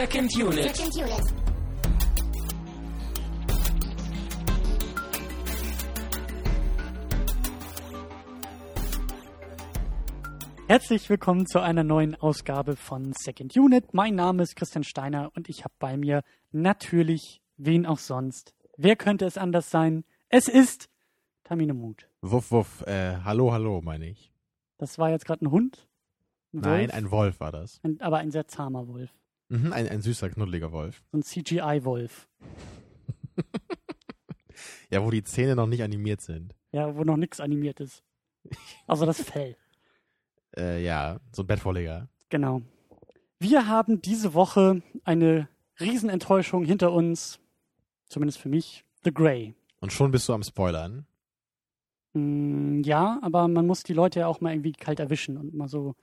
Second Unit. Second Unit. Herzlich willkommen zu einer neuen Ausgabe von Second Unit. Mein Name ist Christian Steiner und ich habe bei mir natürlich wen auch sonst. Wer könnte es anders sein? Es ist Tamino Mut. Wuff, wuff, äh, hallo, hallo, meine ich. Das war jetzt gerade ein Hund? Ein Nein, ein Wolf war das. Ein, aber ein sehr zahmer Wolf. Mhm, ein, ein süßer, knuddeliger Wolf. So ein CGI-Wolf. Ja, wo die Zähne noch nicht animiert sind. Ja, wo noch nichts animiert ist. Also das Fell. Äh, ja, so ein Bettvorleger. Genau. Wir haben diese Woche eine Riesenenttäuschung hinter uns. Zumindest für mich. The Grey. Und schon bist du am Spoilern. Mm, ja, aber man muss die Leute ja auch mal irgendwie kalt erwischen und mal so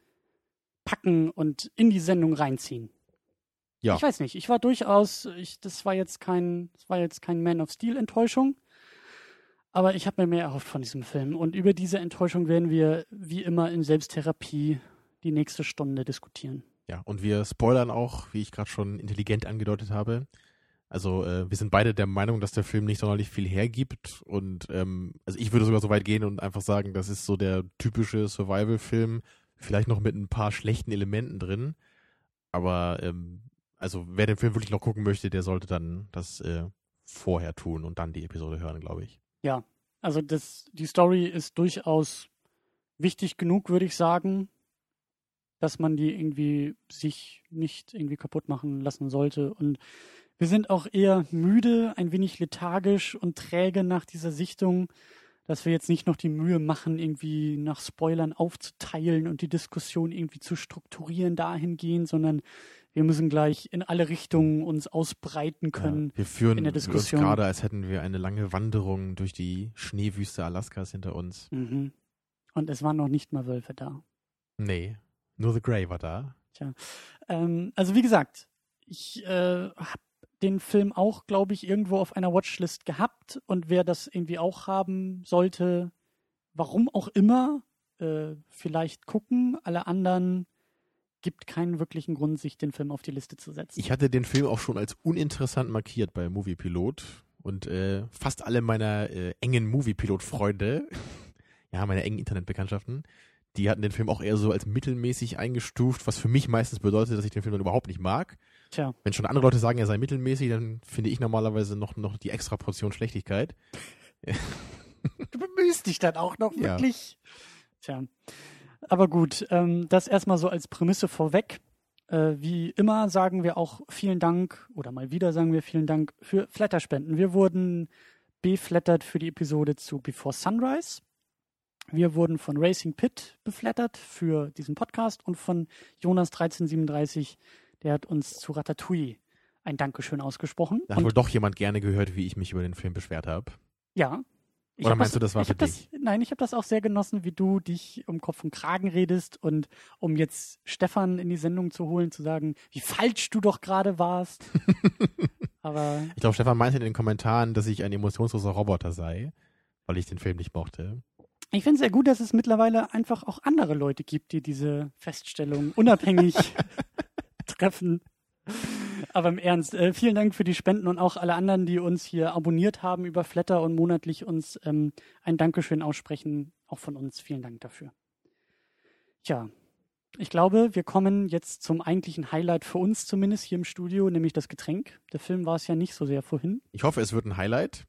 packen und in die Sendung reinziehen. Ja. Ich weiß nicht, ich war durchaus, ich, das war jetzt kein, das war jetzt kein Man of Steel Enttäuschung, aber ich habe mir mehr erhofft von diesem Film und über diese Enttäuschung werden wir wie immer in Selbsttherapie die nächste Stunde diskutieren. Ja, und wir spoilern auch, wie ich gerade schon intelligent angedeutet habe. Also äh, wir sind beide der Meinung, dass der Film nicht sonderlich viel hergibt. Und ähm, also ich würde sogar so weit gehen und einfach sagen, das ist so der typische Survival-Film, vielleicht noch mit ein paar schlechten Elementen drin. Aber ähm, also wer den Film wirklich noch gucken möchte, der sollte dann das äh, vorher tun und dann die Episode hören, glaube ich. Ja, also das, die Story ist durchaus wichtig genug, würde ich sagen, dass man die irgendwie sich nicht irgendwie kaputt machen lassen sollte. Und wir sind auch eher müde, ein wenig lethargisch und träge nach dieser Sichtung, dass wir jetzt nicht noch die Mühe machen, irgendwie nach Spoilern aufzuteilen und die Diskussion irgendwie zu strukturieren dahingehend, sondern wir müssen gleich in alle Richtungen uns ausbreiten können. Ja, wir führen in der Diskussion. gerade, als hätten wir eine lange Wanderung durch die Schneewüste Alaskas hinter uns. Mhm. Und es waren noch nicht mal Wölfe da. Nee, nur The Grey war da. Ähm, also wie gesagt, ich äh, habe den Film auch, glaube ich, irgendwo auf einer Watchlist gehabt und wer das irgendwie auch haben sollte, warum auch immer, äh, vielleicht gucken. Alle anderen gibt keinen wirklichen Grund, sich den Film auf die Liste zu setzen. Ich hatte den Film auch schon als uninteressant markiert bei Moviepilot und äh, fast alle meiner äh, engen Moviepilot-Freunde, ja, meine engen Internetbekanntschaften, die hatten den Film auch eher so als mittelmäßig eingestuft, was für mich meistens bedeutet, dass ich den Film dann überhaupt nicht mag. Tja, Wenn schon andere Leute sagen, er sei mittelmäßig, dann finde ich normalerweise noch, noch die extra Portion Schlechtigkeit. du bemühst dich dann auch noch Ja. wirklich. Tja, aber gut, ähm, das erstmal so als Prämisse vorweg. Äh, wie immer sagen wir auch vielen Dank oder mal wieder sagen wir vielen Dank für Flatterspenden. Wir wurden beflattert für die Episode zu Before Sunrise. Wir wurden von Racing Pit beflattert für diesen Podcast und von Jonas1337, der hat uns zu Ratatouille ein Dankeschön ausgesprochen. Da hat Und wohl doch jemand gerne gehört, wie ich mich über den Film beschwert habe. ja. Ich Oder meinst du, das war ich für hab das, Nein, ich habe das auch sehr genossen, wie du dich um Kopf und Kragen redest und um jetzt Stefan in die Sendung zu holen, zu sagen, wie falsch du doch gerade warst. Aber Ich glaube, Stefan meinte in den Kommentaren, dass ich ein emotionsloser Roboter sei, weil ich den Film nicht mochte. ich finde es sehr gut, dass es mittlerweile einfach auch andere Leute gibt, die diese Feststellung unabhängig treffen. Aber im Ernst, äh, vielen Dank für die Spenden und auch alle anderen, die uns hier abonniert haben über Flatter und monatlich uns ähm, ein Dankeschön aussprechen. Auch von uns vielen Dank dafür. Tja, ich glaube, wir kommen jetzt zum eigentlichen Highlight für uns zumindest hier im Studio, nämlich das Getränk. Der Film war es ja nicht so sehr vorhin. Ich hoffe, es wird ein Highlight.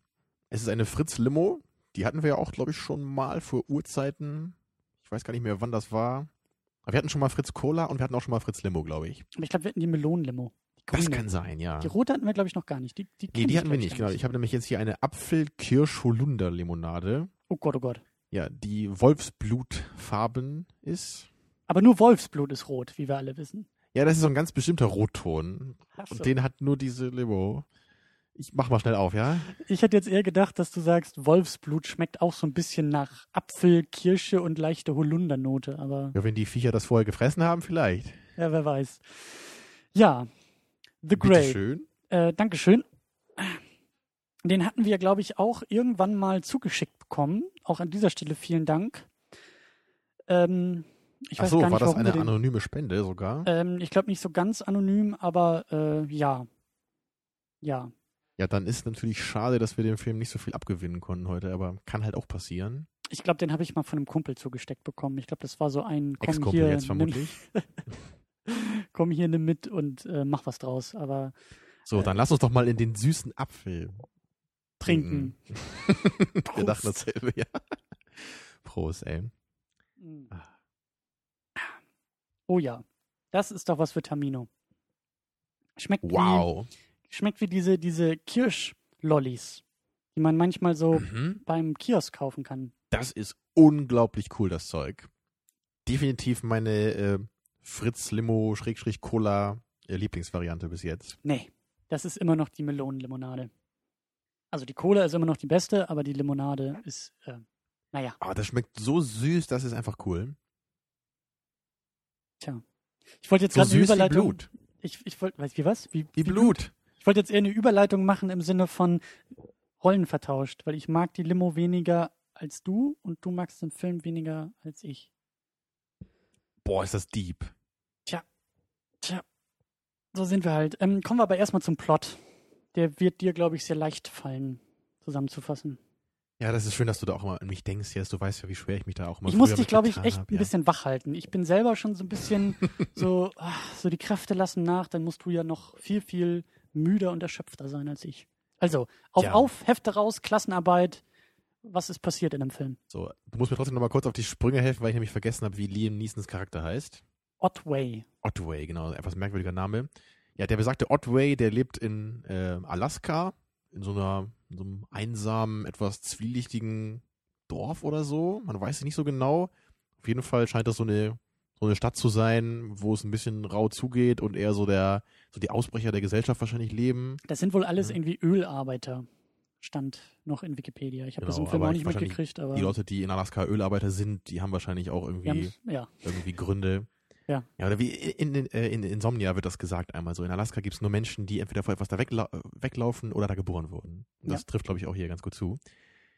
Es ist eine Fritz Limo. Die hatten wir ja auch, glaube ich, schon mal vor Urzeiten. Ich weiß gar nicht mehr, wann das war. Aber wir hatten schon mal Fritz Cola und wir hatten auch schon mal Fritz Limo, glaube ich. Aber ich glaube, wir hatten die Melonenlimo. Die Das grüne. kann sein, ja. Die rote hatten wir, glaube ich, noch gar nicht. Die, die Nee, die hatten wir nicht, genau. Ich habe nämlich jetzt hier eine Apfel-Kirsch-Holunder-Limonade. Oh Gott, oh Gott. Ja, die Wolfsblutfarben ist. Aber nur Wolfsblut ist rot, wie wir alle wissen. Ja, das ist so ein ganz bestimmter Rotton. So. Und den hat nur diese Limo. Ich mach mal schnell auf, ja? Ich hätte jetzt eher gedacht, dass du sagst, Wolfsblut schmeckt auch so ein bisschen nach Apfel, Kirsche und leichte Holundernote, aber Ja, wenn die Viecher das vorher gefressen haben, vielleicht. ja, wer weiß. Ja, The Grey. schön. Äh, Dankeschön. Den hatten wir, glaube ich, auch irgendwann mal zugeschickt bekommen. Auch an dieser Stelle vielen Dank. Ähm, Ich Ach so, nicht, war das eine den, anonyme Spende sogar? ähm, Ich glaube nicht so ganz anonym, aber äh, ja. Ja. Ja, dann ist natürlich schade, dass wir dem Film nicht so viel abgewinnen konnten heute, aber kann halt auch passieren. Ich glaube, den habe ich mal von einem Kumpel zugesteckt bekommen. Ich glaube, das war so ein Ex-Kumpel jetzt vermutlich. komm hier, nimm mit und äh, mach was draus. Aber So, dann lass uns doch mal in den süßen Apfel trinken. Wir dachten dasselbe, ja. Prost, ey. Mm. Oh ja, das ist doch was für Tamino. Schmeckt Wow. wie, schmeckt wie diese, diese Kirschlollis, die man manchmal so Mhm. beim Kiosk kaufen kann. Das ist unglaublich cool, das Zeug. Definitiv meine äh, Fritz Limo Schrägstrich Cola äh, Lieblingsvariante bis jetzt. Nee, das ist immer noch die Melonenlimonade. Also die Cola ist immer noch die beste, aber die Limonade ist, äh, naja, Aber das schmeckt so süß, das ist einfach cool. tja. Ich wollte jetzt So gerade eine süß wie Überleitung. Blut. Ich, ich wollte, wie was? Wie, Wie Blut. Ich wollte jetzt eher eine Überleitung machen im Sinne von Rollen vertauscht, weil ich mag die Limo weniger als du und du magst den Film weniger als ich. Boah, ist das deep. So sind wir halt. Ähm, kommen wir aber erstmal zum Plot. Der wird dir, glaube ich, sehr leicht fallen, zusammenzufassen. Ja, das ist schön, dass du da auch immer an mich denkst, Jess. Du weißt ja, wie schwer ich mich da auch immer ich muss dich, glaube ich, echt hab, ein ja. bisschen wach halten. Ich bin selber schon so ein bisschen so, ach, so die Kräfte lassen nach, dann musst du ja noch viel, viel müder und erschöpfter sein als ich. Also, auf, Ja. auf, Hefte raus, Klassenarbeit. Was ist passiert in dem Film? So, du musst mir trotzdem noch mal kurz auf die Sprünge helfen, weil ich nämlich vergessen habe, wie Liam Neesons Charakter heißt. Otway. Otway, genau, etwas merkwürdiger Name. Ja, der besagte Otway, der lebt in äh, Alaska, in so einer, in so einem einsamen, etwas zwielichtigen Dorf oder so. Man weiß es nicht so genau. Auf jeden Fall scheint das so eine, so eine Stadt zu sein, wo es ein bisschen rau zugeht und eher so der, so die Ausbrecher der Gesellschaft wahrscheinlich leben. Das sind wohl alles Ja. irgendwie Ölarbeiter. Stand noch in Wikipedia. Ich habe das Genau, im Film aber auch nicht mitgekriegt, aber Die Leute, die in Alaska Ölarbeiter sind, die haben wahrscheinlich auch irgendwie haben's- ja. irgendwie Gründe. Ja. Ja, oder wie in, in, äh, in Insomnia wird das gesagt einmal so. In Alaska gibt es nur Menschen, die entweder vor etwas da wegla weglaufen oder da geboren wurden. Und das Ja. trifft, glaube ich, auch hier ganz gut zu.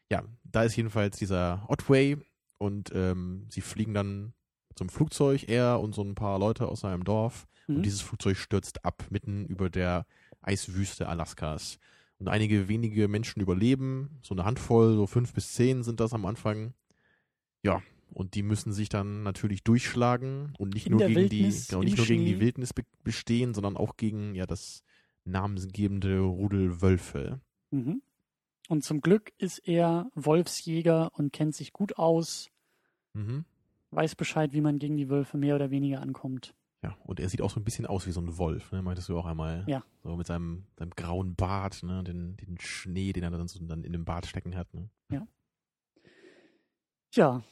Ja, da ist jedenfalls dieser Otway und ähm, sie fliegen dann zum Flugzeug, er und so ein paar Leute aus seinem Dorf. Mhm. Und dieses Flugzeug stürzt ab, mitten über der Eiswüste Alaskas. Und einige wenige Menschen überleben, so eine Handvoll, so fünf bis zehn sind das am Anfang. Ja, und die müssen sich dann natürlich durchschlagen und nicht In nur gegen Wildnis, die, genau, nicht nur gegen die. Wildnis be bestehen, sondern auch gegen ja das namensgebende Rudel Wölfe. Mhm. Und zum Glück ist er Wolfsjäger und kennt sich gut aus, Mhm. weiß Bescheid, wie man gegen die Wölfe mehr oder weniger ankommt. Ja, und er sieht auch so ein bisschen aus wie so ein Wolf, ne? Meintest du auch einmal. Ja. So mit seinem, seinem grauen Bart, ne? Den, den Schnee, den er dann so dann in dem Bart stecken hat, ne? Tja,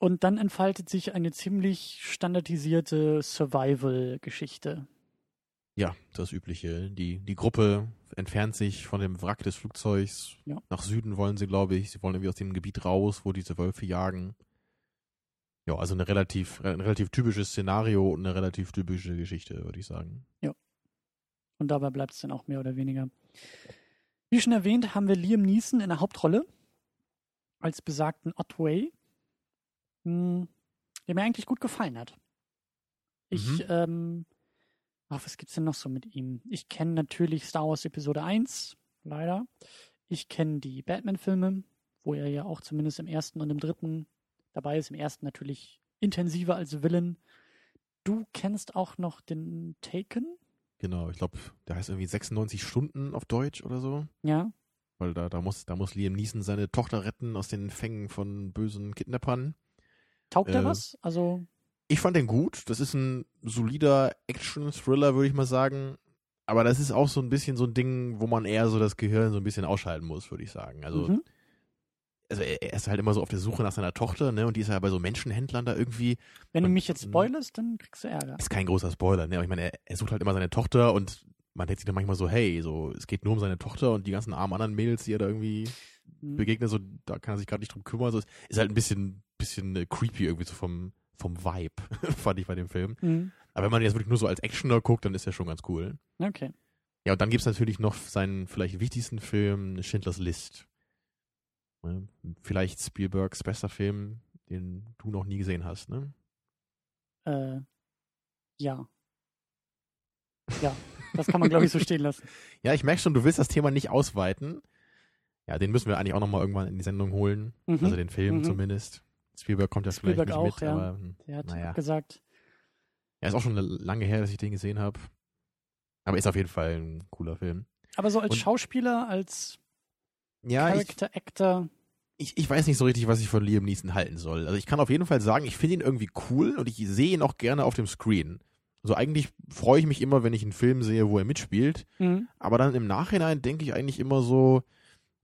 und dann entfaltet sich eine ziemlich standardisierte Survival-Geschichte. Ja, das Übliche. Die, die Gruppe entfernt sich von dem Wrack des Flugzeugs. Ja. Nach Süden wollen sie, glaube ich. Sie wollen irgendwie aus dem Gebiet raus, wo diese Wölfe jagen. Ja, also eine relativ, ein relativ typisches Szenario und eine relativ typische Geschichte, würde ich sagen. Und dabei bleibt es dann auch mehr oder weniger. Wie schon erwähnt, haben wir Liam Neeson in der Hauptrolle als besagten Otway, hm, der mir eigentlich gut gefallen hat. Ich, Mhm. ähm, ach, was gibt's denn noch so mit ihm? Ich kenne natürlich Star Wars Episode 1, leider. Ich kenne die Batman-Filme, wo er ja auch zumindest im ersten und im dritten dabei ist. Im ersten natürlich intensiver als Villain. Du kennst auch noch den Taken? Genau, ich glaube, der heißt irgendwie 96 Stunden auf Deutsch oder so. Ja, Weil da, da, muss, da muss Liam Neeson seine Tochter retten aus den Fängen von bösen Kidnappern. Taugt er Äh, was? Also, Ich fand den gut. Das ist ein solider Action-Thriller, würde ich mal sagen. Aber das ist auch so ein bisschen so ein Ding, wo man eher so das Gehirn so ein bisschen ausschalten muss, würde ich sagen. Also, mhm. also er, ist halt immer so auf der Suche nach seiner Tochter, ne? Und die ist ja bei so Menschenhändlern da irgendwie. wenn du mich jetzt spoilerst, dann kriegst du Ärger. Ist kein großer Spoiler, ne? Aber ich meine, er, er sucht halt immer seine Tochter und man denkt sich dann manchmal so, hey, so, es geht nur um seine Tochter und die ganzen armen anderen Mädels, die er da irgendwie Mhm. begegnet, so, da kann er sich gerade nicht drum kümmern. So, ist halt ein bisschen, bisschen äh, creepy irgendwie so vom, vom Vibe, fand ich bei dem Film. Mhm. Aber wenn man jetzt wirklich nur so als Actioner guckt, dann ist er schon ganz cool. Okay. Ja, und dann gibt's natürlich noch seinen vielleicht wichtigsten Film, Schindlers List. Ne? Vielleicht Spielbergs bester Film, den du noch nie gesehen hast, ne? äh, ja. Ja, das kann man, glaube ich, so stehen lassen. Ja, ich merke schon, du willst das Thema nicht ausweiten. Ja, den müssen wir eigentlich auch nochmal irgendwann in die Sendung holen. Mhm. Also den Film Mhm. zumindest. Spielberg kommt ja Spielberg vielleicht auch, nicht mit, ja. aber Der hat naja. gesagt, Ja, ist auch schon lange her, dass ich den gesehen habe. Aber ist auf jeden Fall ein cooler Film. aber so als Und- Schauspieler, als Ja, ich, Character Actor, ich, ich weiß nicht so richtig, was ich von Liam Neeson halten soll. Also ich kann auf jeden Fall sagen, ich finde ihn irgendwie cool und ich sehe ihn auch gerne auf dem Screen. Also eigentlich freue ich mich immer, wenn ich einen Film sehe, wo er mitspielt. mhm. Aber dann im Nachhinein denke ich eigentlich immer so,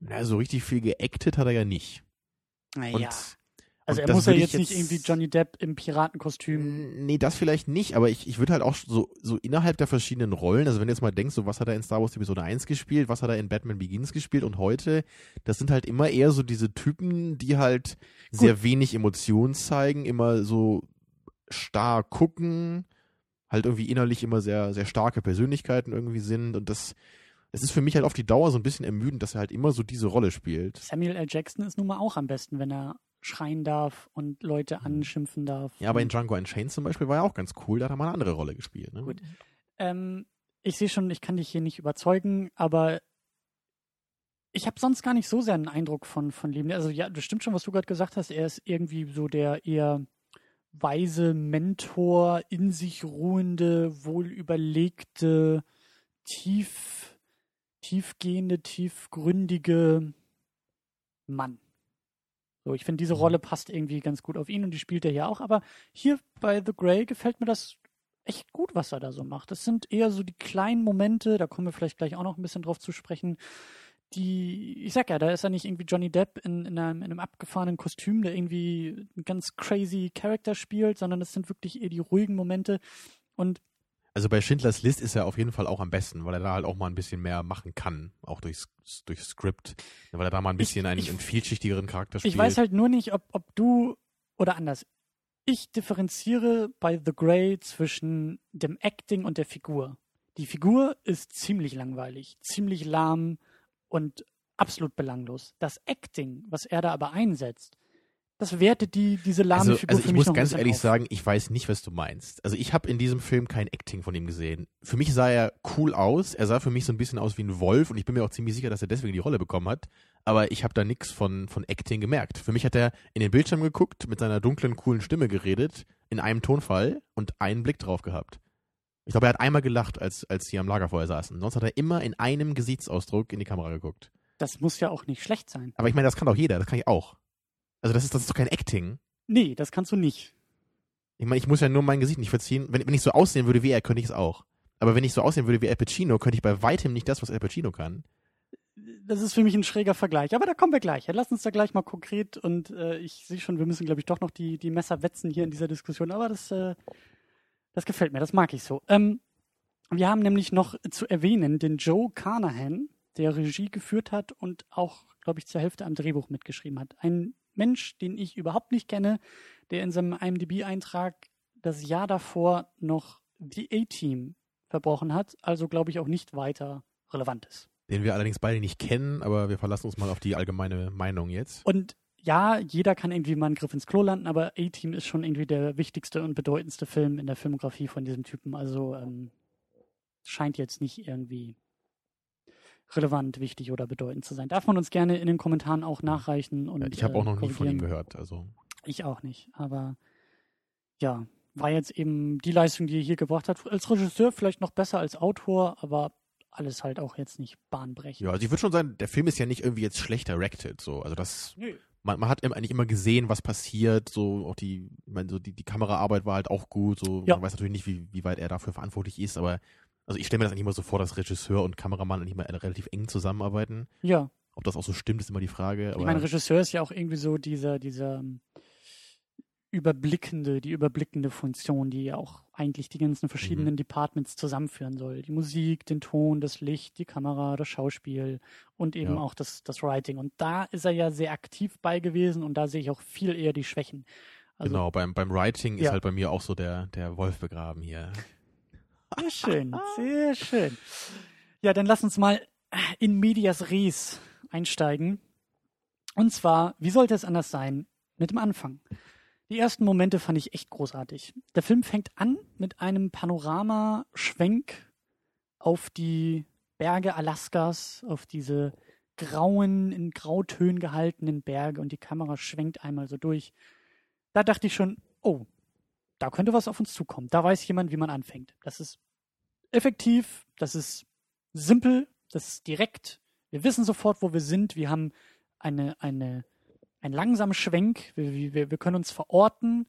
na, so richtig viel geactet hat er ja nicht. Und, naja. Also und er muss ja will ich jetzt, nicht irgendwie Johnny Depp im Piratenkostüm. Nee, das vielleicht nicht, aber ich, ich würde halt auch so, so innerhalb der verschiedenen Rollen, also wenn du jetzt mal denkst, so was hat er in Star Wars Episode 1 gespielt, was hat er in Batman Begins gespielt und heute, das sind halt immer eher so diese Typen, die halt sehr wenig Emotionen zeigen, immer so starr gucken, halt irgendwie innerlich immer sehr, sehr starke Persönlichkeiten irgendwie sind und das, das ist für mich halt auf die Dauer so ein bisschen ermüdend, dass er halt immer so diese Rolle spielt. Samuel L. Jackson ist nun mal auch am besten, wenn er schreien darf und Leute anschimpfen darf. Mhm. Ja, aber in Django Unchained zum Beispiel war er auch ganz cool, da hat er mal eine andere Rolle gespielt. Ne? Gut. ähm, ich sehe schon, ich kann dich hier nicht überzeugen, aber ich habe sonst gar nicht so sehr einen Eindruck von, von Leben. Also ja, das stimmt schon, was du gerade gesagt hast. Er ist irgendwie so der eher weise Mentor, in sich ruhende, wohlüberlegte, tief, tiefgehende, tiefgründige Mann. So, ich finde, diese Mhm. Rolle passt irgendwie ganz gut auf ihn und die spielt er hier auch. Aber hier bei The Grey gefällt mir das echt gut, was er da so macht. Das sind eher so die kleinen Momente, da kommen wir vielleicht gleich auch noch ein bisschen drauf zu sprechen, die, ich sag ja, da ist er nicht irgendwie Johnny Depp in, in, einem, in einem abgefahrenen Kostüm, der irgendwie einen ganz crazy Charakter spielt, sondern es sind wirklich eher die ruhigen Momente. Und Also bei Schindlers List ist er auf jeden Fall auch am besten, weil er da halt auch mal ein bisschen mehr machen kann, auch durchs, durch Skript, weil er da mal ein Ich- bisschen einen, ich- einen vielschichtigeren Charakter spielt. ich weiß halt nur nicht, ob, ob du oder anders. Ich differenziere bei The Grey zwischen dem Acting und der Figur. Die Figur ist ziemlich langweilig, ziemlich lahm und absolut belanglos. Das Acting, was er da aber einsetzt, das wertet die, diese lahme also, Figur also für ich mich muss noch ganz ehrlich auf. sagen, ich weiß nicht, was du meinst. Also ich habe in diesem Film kein Acting von ihm gesehen. Für mich sah er cool aus. Er sah für mich so ein bisschen aus wie ein Wolf und ich bin mir auch ziemlich sicher, dass er deswegen die Rolle bekommen hat. Aber ich habe da nichts von, von Acting gemerkt. Für mich hat er in den Bildschirm geguckt, mit seiner dunklen, coolen Stimme geredet, in einem Tonfall und einen Blick drauf gehabt. Ich glaube, er hat einmal gelacht, als, als sie am Lagerfeuer saßen. Sonst hat er immer in einem Gesichtsausdruck in die Kamera geguckt. Das muss ja auch nicht schlecht sein. Aber ich meine, das kann doch jeder, das kann ich auch. Also das ist, das ist doch kein Acting. Nee, das kannst du nicht. Ich meine, ich muss ja nur mein Gesicht nicht verziehen. Wenn, wenn ich so aussehen würde wie er, könnte ich es auch. Aber wenn ich so aussehen würde wie Al Pacino, könnte ich bei weitem nicht das, was Al Pacino kann. Das ist für mich ein schräger Vergleich. Aber da kommen wir gleich. Ja, lass uns da gleich mal konkret und äh, ich sehe schon, wir müssen, glaube ich, doch noch die, die Messer wetzen hier in dieser Diskussion. Aber das, äh, das gefällt mir, das mag ich so. Ähm, wir haben nämlich noch zu erwähnen den Joe Carnahan, der Regie geführt hat und auch, glaube ich, zur Hälfte am Drehbuch mitgeschrieben hat. Ein Mensch, den ich überhaupt nicht kenne, der in seinem IMDb-Eintrag das Jahr davor noch The A-Team verbrochen hat, also glaube ich auch nicht weiter relevant ist. Den wir allerdings beide nicht kennen, aber wir verlassen uns mal auf die allgemeine Meinung jetzt. Und ja, jeder kann irgendwie mal einen Griff ins Klo landen, aber A-Team ist schon irgendwie der wichtigste und bedeutendste Film in der Filmografie von diesem Typen. Also ähm, scheint jetzt nicht irgendwie relevant, wichtig oder bedeutend zu sein. Darf man uns gerne in den Kommentaren auch nachreichen. Und, ich habe auch äh, noch nie von ihm gehört. Also Ich auch nicht. Aber ja, war jetzt eben die Leistung, die er hier gebracht hat. Als Regisseur vielleicht noch besser als Autor, aber alles halt auch jetzt nicht bahnbrechend. ja, also ich würde schon sagen, der Film ist ja nicht irgendwie jetzt schlecht directed. So, also das, Nö. man, man hat eigentlich immer gesehen, was passiert. So auch die, ich meine, so die, die Kameraarbeit war halt auch gut. So, Ja. man weiß natürlich nicht, wie, wie weit er dafür verantwortlich ist, aber also ich stelle mir das eigentlich immer so vor, dass Regisseur und Kameramann eigentlich mal relativ eng zusammenarbeiten. Ja, Ob das auch so stimmt, ist immer die Frage. Aber Ich meine, Regisseur ist ja auch irgendwie so dieser, dieser ähm, überblickende, die überblickende Funktion, die ja auch eigentlich die ganzen verschiedenen Mhm. Departments zusammenführen soll. Die Musik, den Ton, das Licht, die Kamera, das Schauspiel und eben Ja. auch das, das Writing. Und da ist er ja sehr aktiv bei gewesen und da sehe ich auch viel eher die Schwächen. Also, genau, beim, beim Writing ist Ja. halt bei mir auch so der, der Wolf begraben hier. Sehr schön, sehr schön. Ja, dann lass uns mal in medias res einsteigen. Und zwar, wie sollte es anders sein mit dem Anfang? Die ersten Momente fand ich echt großartig. Der Film fängt an mit einem Panoramaschwenk auf die Berge Alaskas, auf diese grauen, in Grautönen gehaltenen Berge und die Kamera schwenkt einmal so durch. Da dachte ich schon, oh, da könnte was auf uns zukommen. Da weiß jemand, wie man anfängt. Das ist effektiv, das ist simpel, das ist direkt. Wir wissen sofort, wo wir sind. Wir haben eine, eine, einen langsamen Schwenk. Wir, wir, wir können uns verorten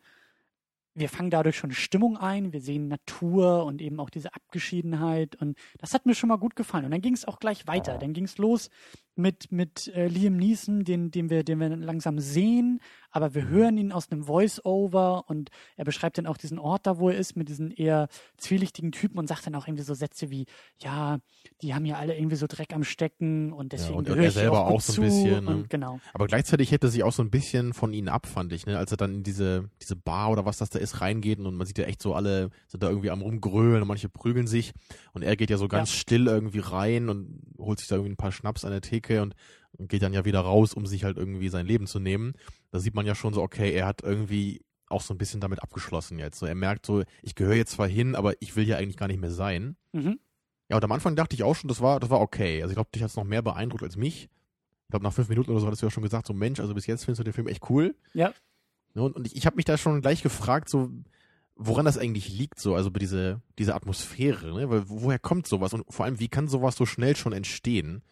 wir fangen dadurch schon Stimmung ein, wir sehen Natur und eben auch diese Abgeschiedenheit und das hat mir schon mal gut gefallen. Und dann ging es auch gleich weiter. Dann ging es los mit, mit äh, Liam Neeson, den, den, wir, den wir langsam sehen, aber wir hören ihn aus einem Voice-Over und er beschreibt dann auch diesen Ort da, wo er ist, mit diesen eher zwielichtigen Typen und sagt dann auch irgendwie so Sätze wie, ja, die haben ja alle irgendwie so Dreck am Stecken und deswegen ja, und er selber auch, auch so ein bisschen. Ne? genau. Aber gleichzeitig hätte sich auch so ein bisschen von ihnen ab, fand ich, ne? als er dann in diese, diese Bar oder was das da ist, reingeht und man sieht ja echt so alle sind da irgendwie am rumgrölen und manche prügeln sich und er geht ja so ganz ja. still irgendwie rein und holt sich da irgendwie ein paar Schnaps an der Theke und geht dann ja wieder raus, um sich halt irgendwie sein Leben zu nehmen. Da sieht man ja schon so, okay, er hat irgendwie auch so ein bisschen damit abgeschlossen jetzt. So, er merkt so, ich gehöre jetzt zwar hin, aber ich will ja eigentlich gar nicht mehr sein. Mhm. Ja, und am Anfang dachte ich auch schon, das war, das war okay. Also ich glaube, dich hat es noch mehr beeindruckt als mich. Ich glaube, nach fünf Minuten oder so hattest du ja schon gesagt, so Mensch, also bis jetzt findest du den Film echt cool. Ja. Und, und ich, ich habe mich da schon gleich gefragt, so, woran das eigentlich liegt, so, also bei diese, diese Atmosphäre, ne? Weil woher kommt sowas? Und vor allem, wie kann sowas so schnell schon entstehen?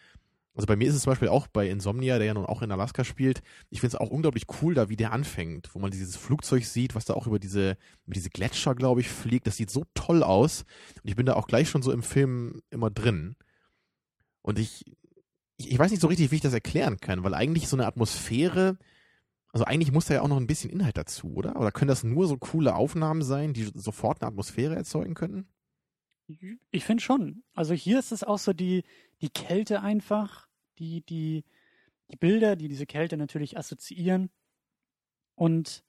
Also bei mir ist es zum Beispiel auch bei Insomnia, der ja nun auch in Alaska spielt. Ich finde es auch unglaublich cool, da wie der anfängt, wo man dieses Flugzeug sieht, was da auch über diese, über diese Gletscher, glaube ich, fliegt. Das sieht so toll aus. Und ich bin da auch gleich schon so im Film immer drin. Und ich, ich, ich weiß nicht so richtig, wie ich das erklären kann, weil eigentlich so eine Atmosphäre, also eigentlich muss da ja auch noch ein bisschen Inhalt dazu, oder? Oder können das nur so coole Aufnahmen sein, die sofort eine Atmosphäre erzeugen könnten? Ich finde schon. Also hier ist es auch so die, die Kälte einfach, die, die, die Bilder, die diese Kälte natürlich assoziieren. Und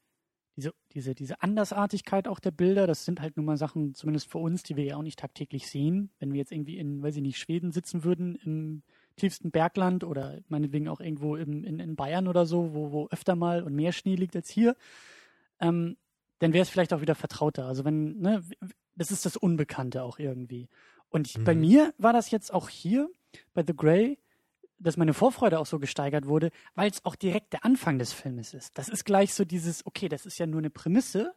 diese, diese, diese Andersartigkeit auch der Bilder, das sind halt nun mal Sachen, zumindest für uns, die wir ja auch nicht tagtäglich sehen. Wenn wir jetzt irgendwie in, weiß ich nicht, Schweden sitzen würden, im tiefsten Bergland oder meinetwegen auch irgendwo im, in, in Bayern oder so, wo, wo öfter mal und mehr Schnee liegt als hier, ähm, dann wäre es vielleicht auch wieder vertrauter. Also wenn, ne, das ist das Unbekannte auch irgendwie. Und ich, mhm. bei mir war das jetzt auch hier bei The Grey, dass meine Vorfreude auch so gesteigert wurde, weil es auch direkt der Anfang des Filmes ist. Das ist gleich so dieses, okay, das ist ja nur eine Prämisse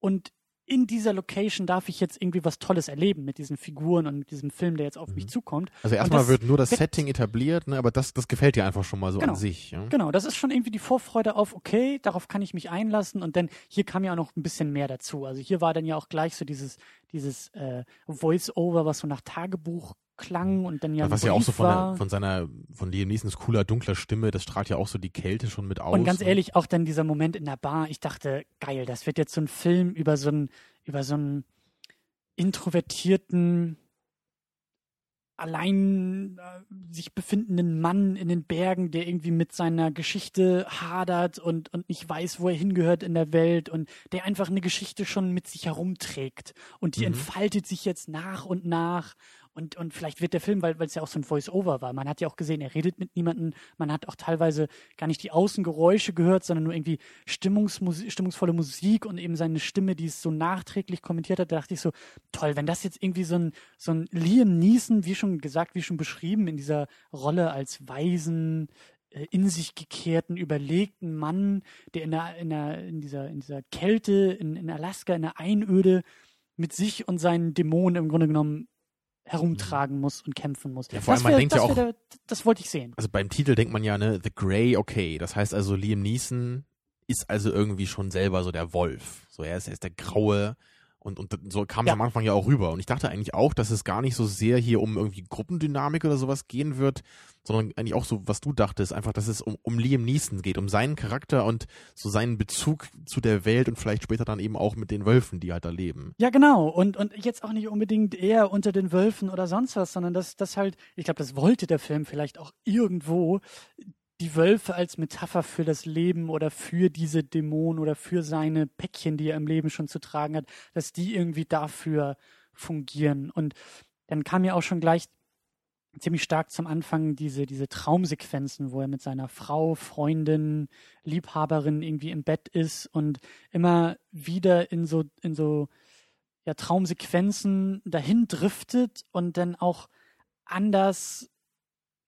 und in dieser Location darf ich jetzt irgendwie was Tolles erleben mit diesen Figuren und mit diesem Film, der jetzt auf mhm. mich zukommt. Also erstmal wird nur das Setting etabliert, ne, aber das, das gefällt dir einfach schon mal so genau, an sich. Ja? Genau, das ist schon irgendwie die Vorfreude auf, okay, darauf kann ich mich einlassen und dann hier kam ja auch noch ein bisschen mehr dazu. Also hier war dann ja auch gleich so dieses, dieses äh, Voice-Over, was so nach Tagebuch klang und dann ja. Was ja auch so von, der, von seiner, von Liam Neesons cooler, dunkler Stimme, das strahlt ja auch so die Kälte schon mit aus. Und ganz ehrlich, auch dann dieser Moment in der Bar, ich dachte, geil, das wird jetzt so ein Film über so einen, über so einen introvertierten, allein äh, sich befindenden Mann in den Bergen, der irgendwie mit seiner Geschichte hadert und, und nicht weiß, wo er hingehört in der Welt und der einfach eine Geschichte schon mit sich herumträgt. Und die mhm. entfaltet sich jetzt nach und nach und, und vielleicht wird der Film, weil es ja auch so ein Voice-Over war, man hat ja auch gesehen, er redet mit niemandem, man hat auch teilweise gar nicht die Außengeräusche gehört, sondern nur irgendwie stimmungsvolle Musik und eben seine Stimme, die es so nachträglich kommentiert hat, da dachte ich so, toll, wenn das jetzt irgendwie so ein, so ein Liam Neeson, wie schon gesagt, wie schon beschrieben, in dieser Rolle als Weisen, äh, in sich gekehrten, überlegten Mann, der in, der, in, der, in, dieser, in dieser Kälte, in, in Alaska, in der Einöde mit sich und seinen Dämonen im Grunde genommen herumtragen muss und kämpfen muss. Ja, vor allem, man wär, denkt ja auch, der, das wollte ich sehen. Also beim Titel denkt man ja, ne, The Grey, okay. Das heißt also, Liam Neeson ist also irgendwie schon selber so der Wolf. So, er ist, er ist der Graue, und, und so kam es ja. am Anfang ja auch rüber. Und ich dachte eigentlich auch, dass es gar nicht so sehr hier um irgendwie Gruppendynamik oder sowas gehen wird, sondern eigentlich auch so, was du dachtest, einfach, dass es um, um Liam Neeson geht, um seinen Charakter und so seinen Bezug zu der Welt und vielleicht später dann eben auch mit den Wölfen, die halt da leben. Ja, genau. Und, und jetzt auch nicht unbedingt eher unter den Wölfen oder sonst was, sondern dass das halt, ich glaube, das wollte der Film vielleicht auch irgendwo die Wölfe als Metapher für das Leben oder für diese Dämonen oder für seine Päckchen, die er im Leben schon zu tragen hat, dass die irgendwie dafür fungieren. Und dann kam ja auch schon gleich ziemlich stark zum Anfang diese, diese Traumsequenzen, wo er mit seiner Frau, Freundin, Liebhaberin irgendwie im Bett ist und immer wieder in so, in so ja, Traumsequenzen dahin driftet und dann auch anders,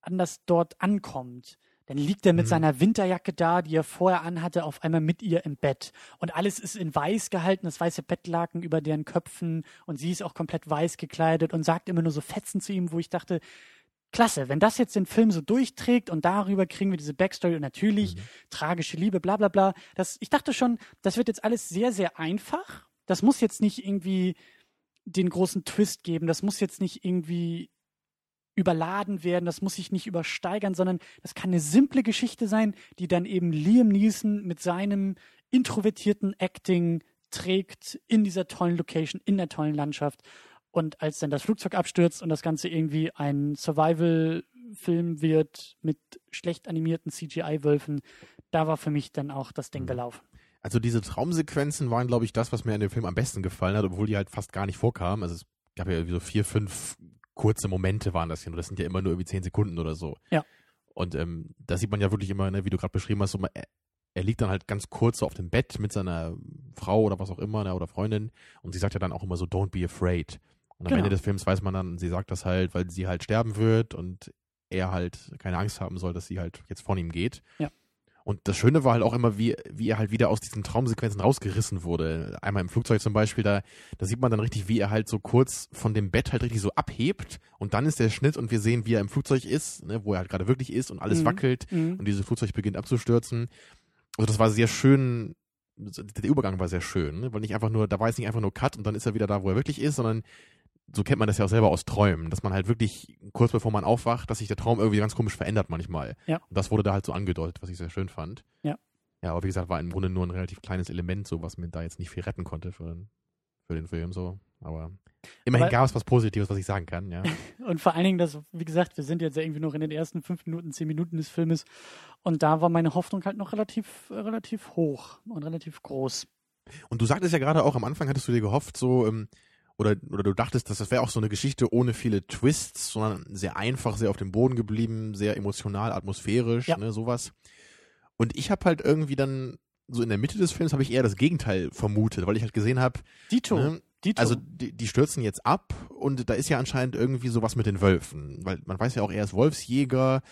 anders dort ankommt. Dann liegt er mit mhm. seiner Winterjacke da, die er vorher anhatte, auf einmal mit ihr im Bett. Und alles ist in weiß gehalten, das weiße Bettlaken über deren Köpfen und sie ist auch komplett weiß gekleidet und sagt immer nur so Fetzen zu ihm, wo ich dachte, klasse, wenn das jetzt den Film so durchträgt und darüber kriegen wir diese Backstory und natürlich mhm. tragische Liebe, bla bla bla. Das, ich dachte schon, das wird jetzt alles sehr, sehr einfach. Das muss jetzt nicht irgendwie den großen Twist geben, das muss jetzt nicht irgendwie überladen werden, das muss sich nicht übersteigern, sondern das kann eine simple Geschichte sein, die dann eben Liam Neeson mit seinem introvertierten Acting trägt in dieser tollen Location, in der tollen Landschaft. Und als dann das Flugzeug abstürzt und das Ganze irgendwie ein Survival-Film wird mit schlecht animierten CGI-Wölfen, da war für mich dann auch das Ding mhm. gelaufen. Also diese Traumsequenzen waren, glaube ich, das, was mir an dem Film am besten gefallen hat, obwohl die halt fast gar nicht vorkamen. Also es gab ja so vier, fünf kurze Momente waren das hier. Das sind ja immer nur irgendwie zehn Sekunden oder so. Ja. Und ähm, da sieht man ja wirklich immer, ne, wie du gerade beschrieben hast, so, er, er, liegt dann halt ganz kurz so auf dem Bett mit seiner Frau oder was auch immer, ne, oder Freundin. Und sie sagt ja dann auch immer so, don't be afraid. Und am genau. Ende des Films weiß man dann, sie sagt das halt, weil sie halt sterben wird und er halt keine Angst haben soll, dass sie halt jetzt von ihm geht. Ja. Und das Schöne war halt auch immer, wie, wie er halt wieder aus diesen Traumsequenzen rausgerissen wurde. Einmal im Flugzeug zum Beispiel, da, da sieht man dann richtig, wie er halt so kurz von dem Bett halt richtig so abhebt und dann ist der Schnitt und wir sehen, wie er im Flugzeug ist, ne, wo er halt gerade wirklich ist und alles mhm. wackelt mhm. und dieses Flugzeug beginnt abzustürzen. Also das war sehr schön, der Übergang war sehr schön, ne? weil nicht einfach nur, da war jetzt nicht einfach nur Cut und dann ist er wieder da, wo er wirklich ist, sondern so kennt man das ja auch selber aus Träumen, dass man halt wirklich kurz bevor man aufwacht, dass sich der Traum irgendwie ganz komisch verändert manchmal. Ja. Und das wurde da halt so angedeutet, was ich sehr schön fand. Ja. Ja, aber wie gesagt, war im Grunde nur ein relativ kleines Element, so was mir da jetzt nicht viel retten konnte für, für den Film so. Aber immerhin gab es was Positives, was ich sagen kann, ja. und vor allen Dingen, dass, wie gesagt, wir sind jetzt ja irgendwie noch in den ersten fünf Minuten, zehn Minuten des Filmes und da war meine Hoffnung halt noch relativ, relativ hoch und relativ groß. Und du sagtest ja gerade auch, am Anfang hattest du dir gehofft, so, ähm, oder, oder du dachtest, dass das wäre auch so eine Geschichte ohne viele Twists, sondern sehr einfach, sehr auf dem Boden geblieben, sehr emotional, atmosphärisch, ja. ne, sowas. Und ich habe halt irgendwie dann so in der Mitte des Films habe ich eher das Gegenteil vermutet, weil ich halt gesehen habe, Dito. Ne, Dito. Also die, die stürzen jetzt ab und da ist ja anscheinend irgendwie sowas mit den Wölfen, weil man weiß ja auch, er ist Wolfsjäger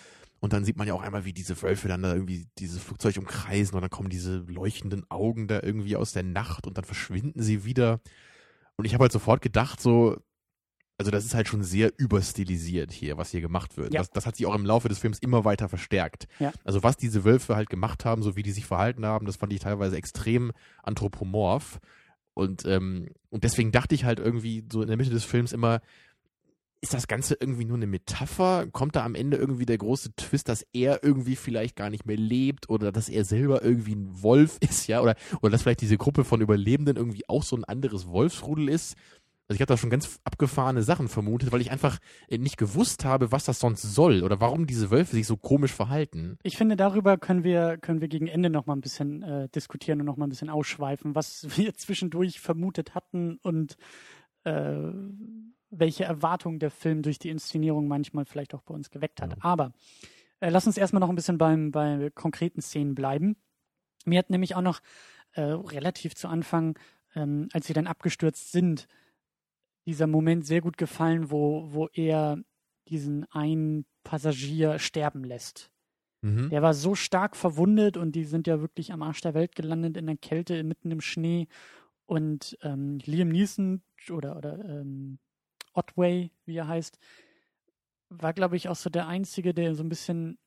und dann sieht man ja auch einmal, wie diese Wölfe dann da irgendwie dieses Flugzeug umkreisen und dann kommen diese leuchtenden Augen da irgendwie aus der Nacht und dann verschwinden sie wieder. Und ich habe halt sofort gedacht, so, also das ist halt schon sehr überstilisiert hier, was hier gemacht wird. Ja. Das, das, hat sich auch im Laufe des Films immer weiter verstärkt. Ja. Also was diese Wölfe halt gemacht haben, so wie die sich verhalten haben, das fand ich teilweise extrem anthropomorph. Und, ähm, und deswegen dachte ich halt irgendwie so in der Mitte des Films immer, ist das Ganze irgendwie nur eine Metapher? Kommt da am Ende irgendwie der große Twist, dass er irgendwie vielleicht gar nicht mehr lebt oder dass er selber irgendwie ein Wolf ist, ja? Oder, oder dass vielleicht diese Gruppe von Überlebenden irgendwie auch so ein anderes Wolfsrudel ist? Also ich habe da schon ganz abgefahrene Sachen vermutet, weil ich einfach nicht gewusst habe, was das sonst soll oder warum diese Wölfe sich so komisch verhalten. Ich finde, darüber können wir, können wir gegen Ende noch mal ein bisschen äh, diskutieren und noch mal ein bisschen ausschweifen, was wir zwischendurch vermutet hatten und äh, welche Erwartungen der Film durch die Inszenierung manchmal vielleicht auch bei uns geweckt hat. Ja. Aber äh, lass uns erstmal noch ein bisschen beim, bei konkreten Szenen bleiben. Mir hat nämlich auch noch äh, relativ zu Anfang, ähm, als sie dann abgestürzt sind, dieser Moment sehr gut gefallen, wo, wo er diesen einen Passagier sterben lässt. Mhm. Der war so stark verwundet und die sind ja wirklich am Arsch der Welt gelandet in der Kälte, mitten im Schnee. Und ähm, Liam Neeson oder, oder ähm, Otway, wie er heißt, war, glaube ich, auch so der Einzige, der so ein bisschen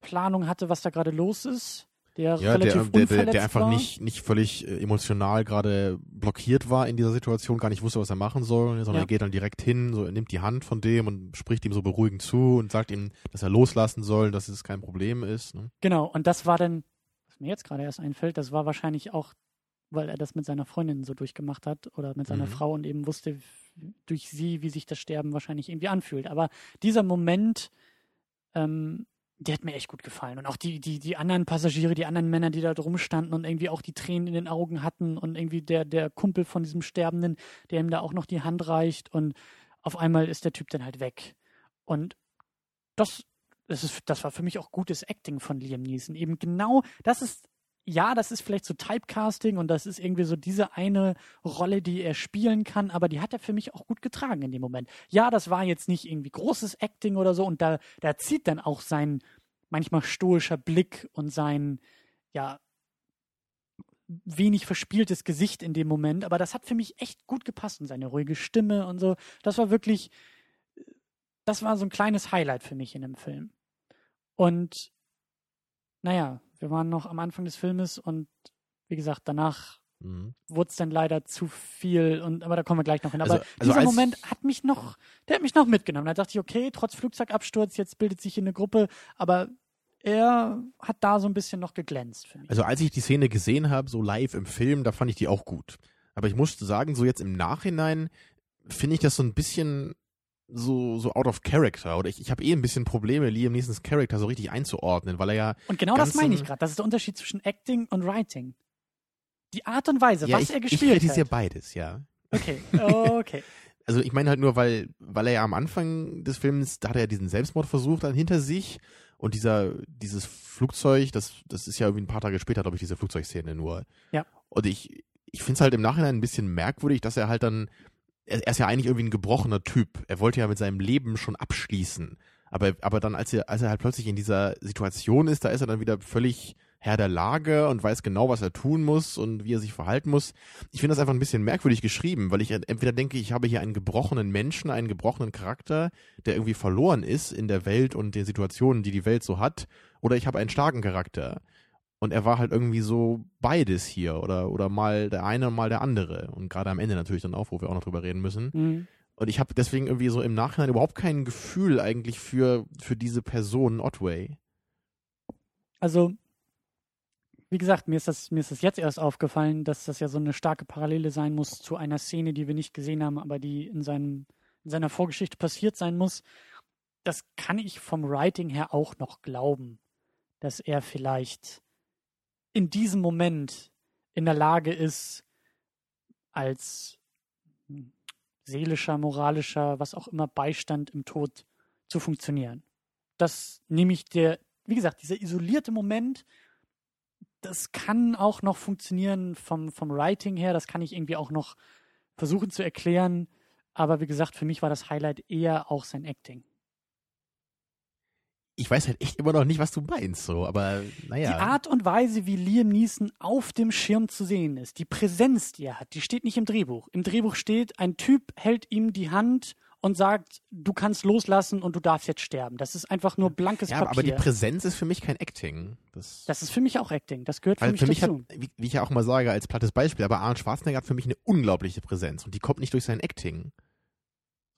Planung hatte, was da gerade los ist. Der ja, relativ der, der, der, einfach war. nicht, nicht völlig äh, emotional gerade blockiert war in dieser Situation, gar nicht wusste, was er machen soll, sondern ja. er geht dann direkt hin, so er nimmt die Hand von dem und spricht ihm so beruhigend zu und sagt ihm, dass er loslassen soll, dass es kein Problem ist. Ne? Genau, und das war dann, was mir jetzt gerade erst einfällt, das war wahrscheinlich auch, weil er das mit seiner Freundin so durchgemacht hat oder mit seiner mhm. Frau und eben wusste, durch sie, wie sich das Sterben wahrscheinlich irgendwie anfühlt. Aber dieser Moment, ähm, der hat mir echt gut gefallen. Und auch die, die, die anderen Passagiere, die anderen Männer, die da drum standen und irgendwie auch die Tränen in den Augen hatten und irgendwie der, der Kumpel von diesem Sterbenden, der ihm da auch noch die Hand reicht und auf einmal ist der Typ dann halt weg. Und das, das, ist, das war für mich auch gutes Acting von Liam Neeson. Eben genau, das ist, ja, das ist vielleicht so Typecasting und das ist irgendwie so diese eine Rolle, die er spielen kann, aber die hat er für mich auch gut getragen in dem Moment. Ja, das war jetzt nicht irgendwie großes Acting oder so und da, da zieht dann auch sein manchmal stoischer Blick und sein, ja, wenig verspieltes Gesicht in dem Moment, aber das hat für mich echt gut gepasst und seine ruhige Stimme und so. Das war wirklich, das war so ein kleines Highlight für mich in dem Film. Und naja, wir waren noch am Anfang des Filmes und wie gesagt, danach mhm. wurde es dann leider zu viel und aber da kommen wir gleich noch hin. Aber also, also dieser Moment hat mich noch, der hat mich noch mitgenommen. Da dachte ich, okay, trotz Flugzeugabsturz, jetzt bildet sich hier eine Gruppe, aber er hat da so ein bisschen noch geglänzt für mich. Also als ich die Szene gesehen habe, so live im Film, da fand ich die auch gut. Aber ich musste sagen, so jetzt im Nachhinein finde ich das so ein bisschen so, so out of character. Oder ich, ich habe eh ein bisschen Probleme, Liam Neesons Charakter so richtig einzuordnen, weil er ja. Und genau das meine ich gerade. Das ist der Unterschied zwischen Acting und Writing. Die Art und Weise, ja, was ich, er gespielt hat. Ich kritisiere beides, ja. Okay, okay. also ich meine halt nur, weil, weil er ja am Anfang des Films, da hat er ja diesen Selbstmordversuch dann hinter sich und dieser, dieses Flugzeug, das, das ist ja irgendwie ein paar Tage später, glaube ich, diese Flugzeugszene nur. Ja. Und ich, ich finde es halt im Nachhinein ein bisschen merkwürdig, dass er halt dann, er, er ist ja eigentlich irgendwie ein gebrochener Typ. Er wollte ja mit seinem Leben schon abschließen. Aber, aber dann, als er, als er halt plötzlich in dieser Situation ist, da ist er dann wieder völlig Herr der Lage und weiß genau, was er tun muss und wie er sich verhalten muss. Ich finde das einfach ein bisschen merkwürdig geschrieben, weil ich entweder denke, ich habe hier einen gebrochenen Menschen, einen gebrochenen Charakter, der irgendwie verloren ist in der Welt und den Situationen, die die Welt so hat, oder ich habe einen starken Charakter. Und er war halt irgendwie so beides hier oder, oder mal der eine, mal der andere. Und gerade am Ende natürlich dann auch, wo wir auch noch drüber reden müssen. Mhm. Und ich habe deswegen irgendwie so im Nachhinein überhaupt kein Gefühl eigentlich für, für diese Person Otway. Also wie gesagt, mir ist, das, mir ist das jetzt erst aufgefallen, dass das ja so eine starke Parallele sein muss zu einer Szene, die wir nicht gesehen haben, aber die in, seinem, in seiner Vorgeschichte passiert sein muss. Das kann ich vom Writing her auch noch glauben, dass er vielleicht in diesem Moment in der Lage ist, als seelischer, moralischer, was auch immer Beistand im Tod zu funktionieren. Das nehme ich der, wie gesagt, dieser isolierte Moment, das kann auch noch funktionieren vom, vom Writing her. Das kann ich irgendwie auch noch versuchen zu erklären. Aber wie gesagt, für mich war das Highlight eher auch sein Acting. Ich weiß halt echt immer noch nicht, was du meinst, so, aber naja. Die Art und Weise, wie Liam Neeson auf dem Schirm zu sehen ist, die Präsenz, die er hat, die steht nicht im Drehbuch. Im Drehbuch steht, ein Typ hält ihm die Hand und sagt, du kannst loslassen und du darfst jetzt sterben. Das ist einfach nur blankes ja, Papier. Aber die Präsenz ist für mich kein Acting. Das, das ist für mich auch Acting. Das gehört für mich, für mich dazu. Hat, wie, wie, ich ja auch mal sage, als plattes Beispiel, aber Arnold Schwarzenegger hat für mich eine unglaubliche Präsenz und die kommt nicht durch sein Acting.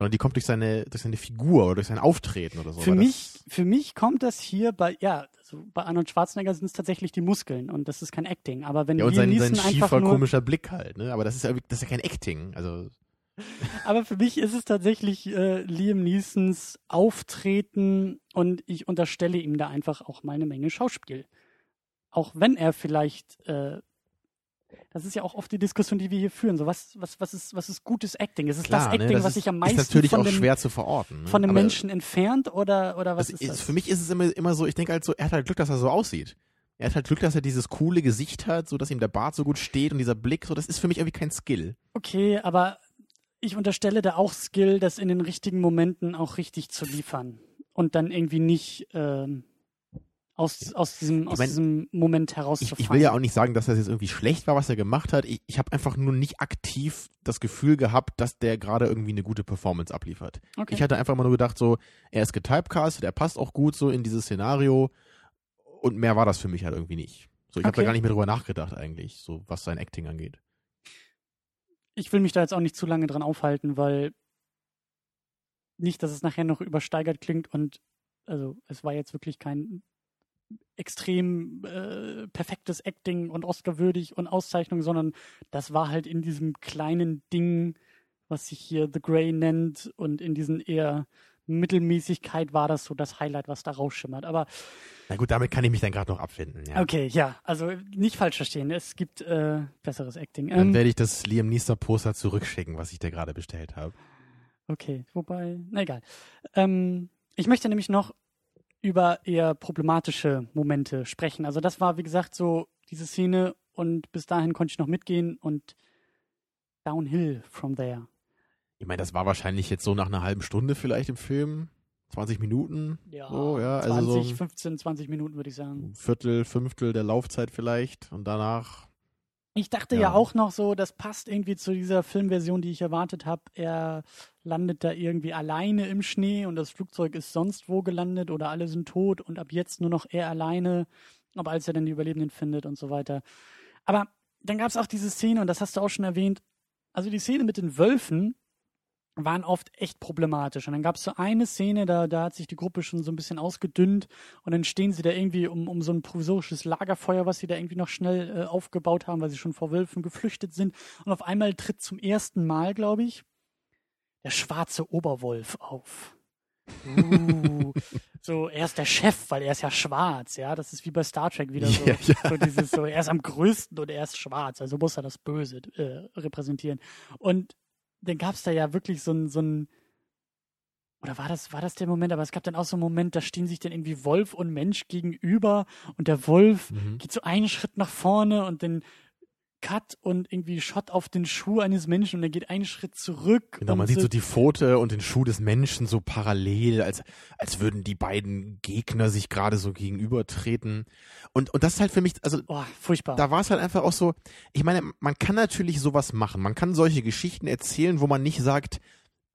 Sondern die kommt durch seine, durch seine Figur oder durch sein Auftreten oder so. Für mich, für mich kommt das hier bei, ja, also bei Arnold Schwarzenegger sind es tatsächlich die Muskeln und das ist kein Acting. Aber wenn ja, und sein, sein schiefer, komischer Blick halt, ne? Aber das ist ja, das ist ja kein Acting. Also. Aber für mich ist es tatsächlich äh, Liam Neesons Auftreten und ich unterstelle ihm da einfach auch mal eine Menge Schauspiel. Auch wenn er vielleicht, äh, das ist ja auch oft die Diskussion, die wir hier führen. So was, was, was ist, was ist gutes Acting? Ist es Klar, das ne, Acting, ne, das was sich am meisten ist natürlich von auch dem, schwer zu verorten, ne? von dem Menschen entfernt oder oder was ist, ist das? Für mich ist es immer, immer so. Ich denke halt so, er hat halt Glück, dass er so aussieht. Er hat halt Glück, dass er dieses coole Gesicht hat, so dass ihm der Bart so gut steht und dieser Blick, so das ist für mich irgendwie kein Skill. Okay, aber ich unterstelle da auch Skill, das in den richtigen Momenten auch richtig zu liefern und dann irgendwie nicht ähm, aus, aus, diesem, aus mein, diesem Moment herauszufallen. Ich, ich, will ja auch nicht sagen, dass das jetzt irgendwie schlecht war, was er gemacht hat. Ich, ich habe einfach nur nicht aktiv das Gefühl gehabt, dass der gerade irgendwie eine gute Performance abliefert. Okay. Ich hatte einfach mal nur gedacht, so, er ist getypecastet, er passt auch gut so in dieses Szenario und mehr war das für mich halt irgendwie nicht. So, ich okay. habe da gar nicht mehr drüber nachgedacht eigentlich, so was sein Acting angeht ich will mich da jetzt auch nicht zu lange dran aufhalten, weil nicht, dass es nachher noch übersteigert klingt und also es war jetzt wirklich kein extrem äh, perfektes Acting und Oscar-würdig und Auszeichnung, sondern das war halt in diesem kleinen Ding, was sich hier The Grey nennt und in diesen eher Mittelmäßigkeit war das so das Highlight, was da rausschimmert. Aber na gut, damit kann ich mich dann gerade noch abfinden. Ja. Okay, ja, also nicht falsch verstehen. Es gibt äh, besseres Acting. Dann ähm, werde ich das Liam Neeson Poster zurückschicken, was ich dir gerade bestellt habe. Okay, wobei, na egal. Ähm, ich möchte nämlich noch über eher problematische Momente sprechen. Also das war, wie gesagt, so diese Szene und bis dahin konnte ich noch mitgehen und downhill from there. Ich meine, das war wahrscheinlich jetzt so nach einer halben Stunde vielleicht im Film. 20 Minuten. Ja, so, ja 20, also so 15, 20 Minuten würde ich sagen. Viertel, Fünftel der Laufzeit vielleicht. Und danach, Ich dachte ja. Ja. auch noch so, das passt irgendwie zu dieser Filmversion, die ich erwartet habe. Er landet da irgendwie alleine im Schnee und das Flugzeug ist sonst wo gelandet oder alle sind tot und ab jetzt nur noch er alleine, aber als er dann die Überlebenden findet und so weiter. Aber dann gab es auch diese Szene, und das hast du auch schon erwähnt, also die Szene mit den Wölfen waren oft echt problematisch. Und dann gab es so eine Szene, da, da hat sich die Gruppe schon so ein bisschen ausgedünnt und dann stehen sie da irgendwie um, um so ein provisorisches Lagerfeuer, was sie da irgendwie noch schnell äh, aufgebaut haben, weil sie schon vor Wölfen geflüchtet sind. Und auf einmal tritt zum ersten Mal, glaube ich, der schwarze Oberwolf auf. Uh, so, er ist der Chef, weil er ist ja schwarz, ja. Das ist wie bei Star Trek wieder so. Ja, ja. so dieses so, er ist am größten und er ist schwarz, also muss er das Böse äh, repräsentieren. Und dann gab es da ja wirklich so ein, so ein, oder war das, war das der Moment? Aber es gab dann auch so einen Moment, da stehen sich dann irgendwie Wolf und Mensch gegenüber und der Wolf Mhm. geht so einen Schritt nach vorne und dann Cut und irgendwie Shot auf den Schuh eines Menschen und er geht einen Schritt zurück. genau, man sieht so die Pfote und den Schuh des Menschen so parallel, als, als würden die beiden Gegner sich gerade so gegenübertreten. Und, und das ist halt für mich, also Oh, furchtbar. da war es halt einfach auch so, ich meine, man kann natürlich sowas machen. Man kann solche Geschichten erzählen, wo man nicht sagt,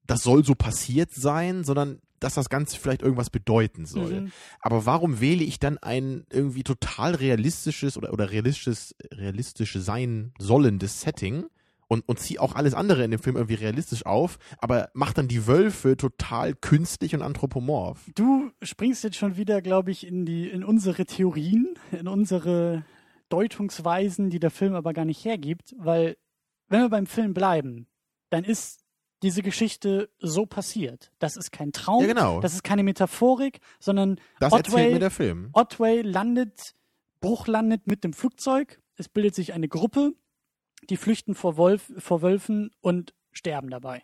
das soll so passiert sein, sondern dass das Ganze vielleicht irgendwas bedeuten soll. Mhm. Aber warum wähle ich dann ein irgendwie total realistisches oder, oder realistisches, realistisch sein sollendes Setting und, und ziehe auch alles andere in dem Film irgendwie realistisch auf, aber mach dann die Wölfe total künstlich und anthropomorph. Du springst jetzt schon wieder, glaube ich, in die, in unsere Theorien, in unsere Deutungsweisen, die der Film aber gar nicht hergibt, weil wenn wir beim Film bleiben, dann ist diese Geschichte so passiert. Das ist kein Traum, Ja, genau. das ist keine Metaphorik, sondern Das erzählt Otway, mir der Film. Otway landet, Bruch landet mit dem Flugzeug, es bildet sich eine Gruppe, die flüchten vor, Wolf, vor Wölfen und sterben dabei.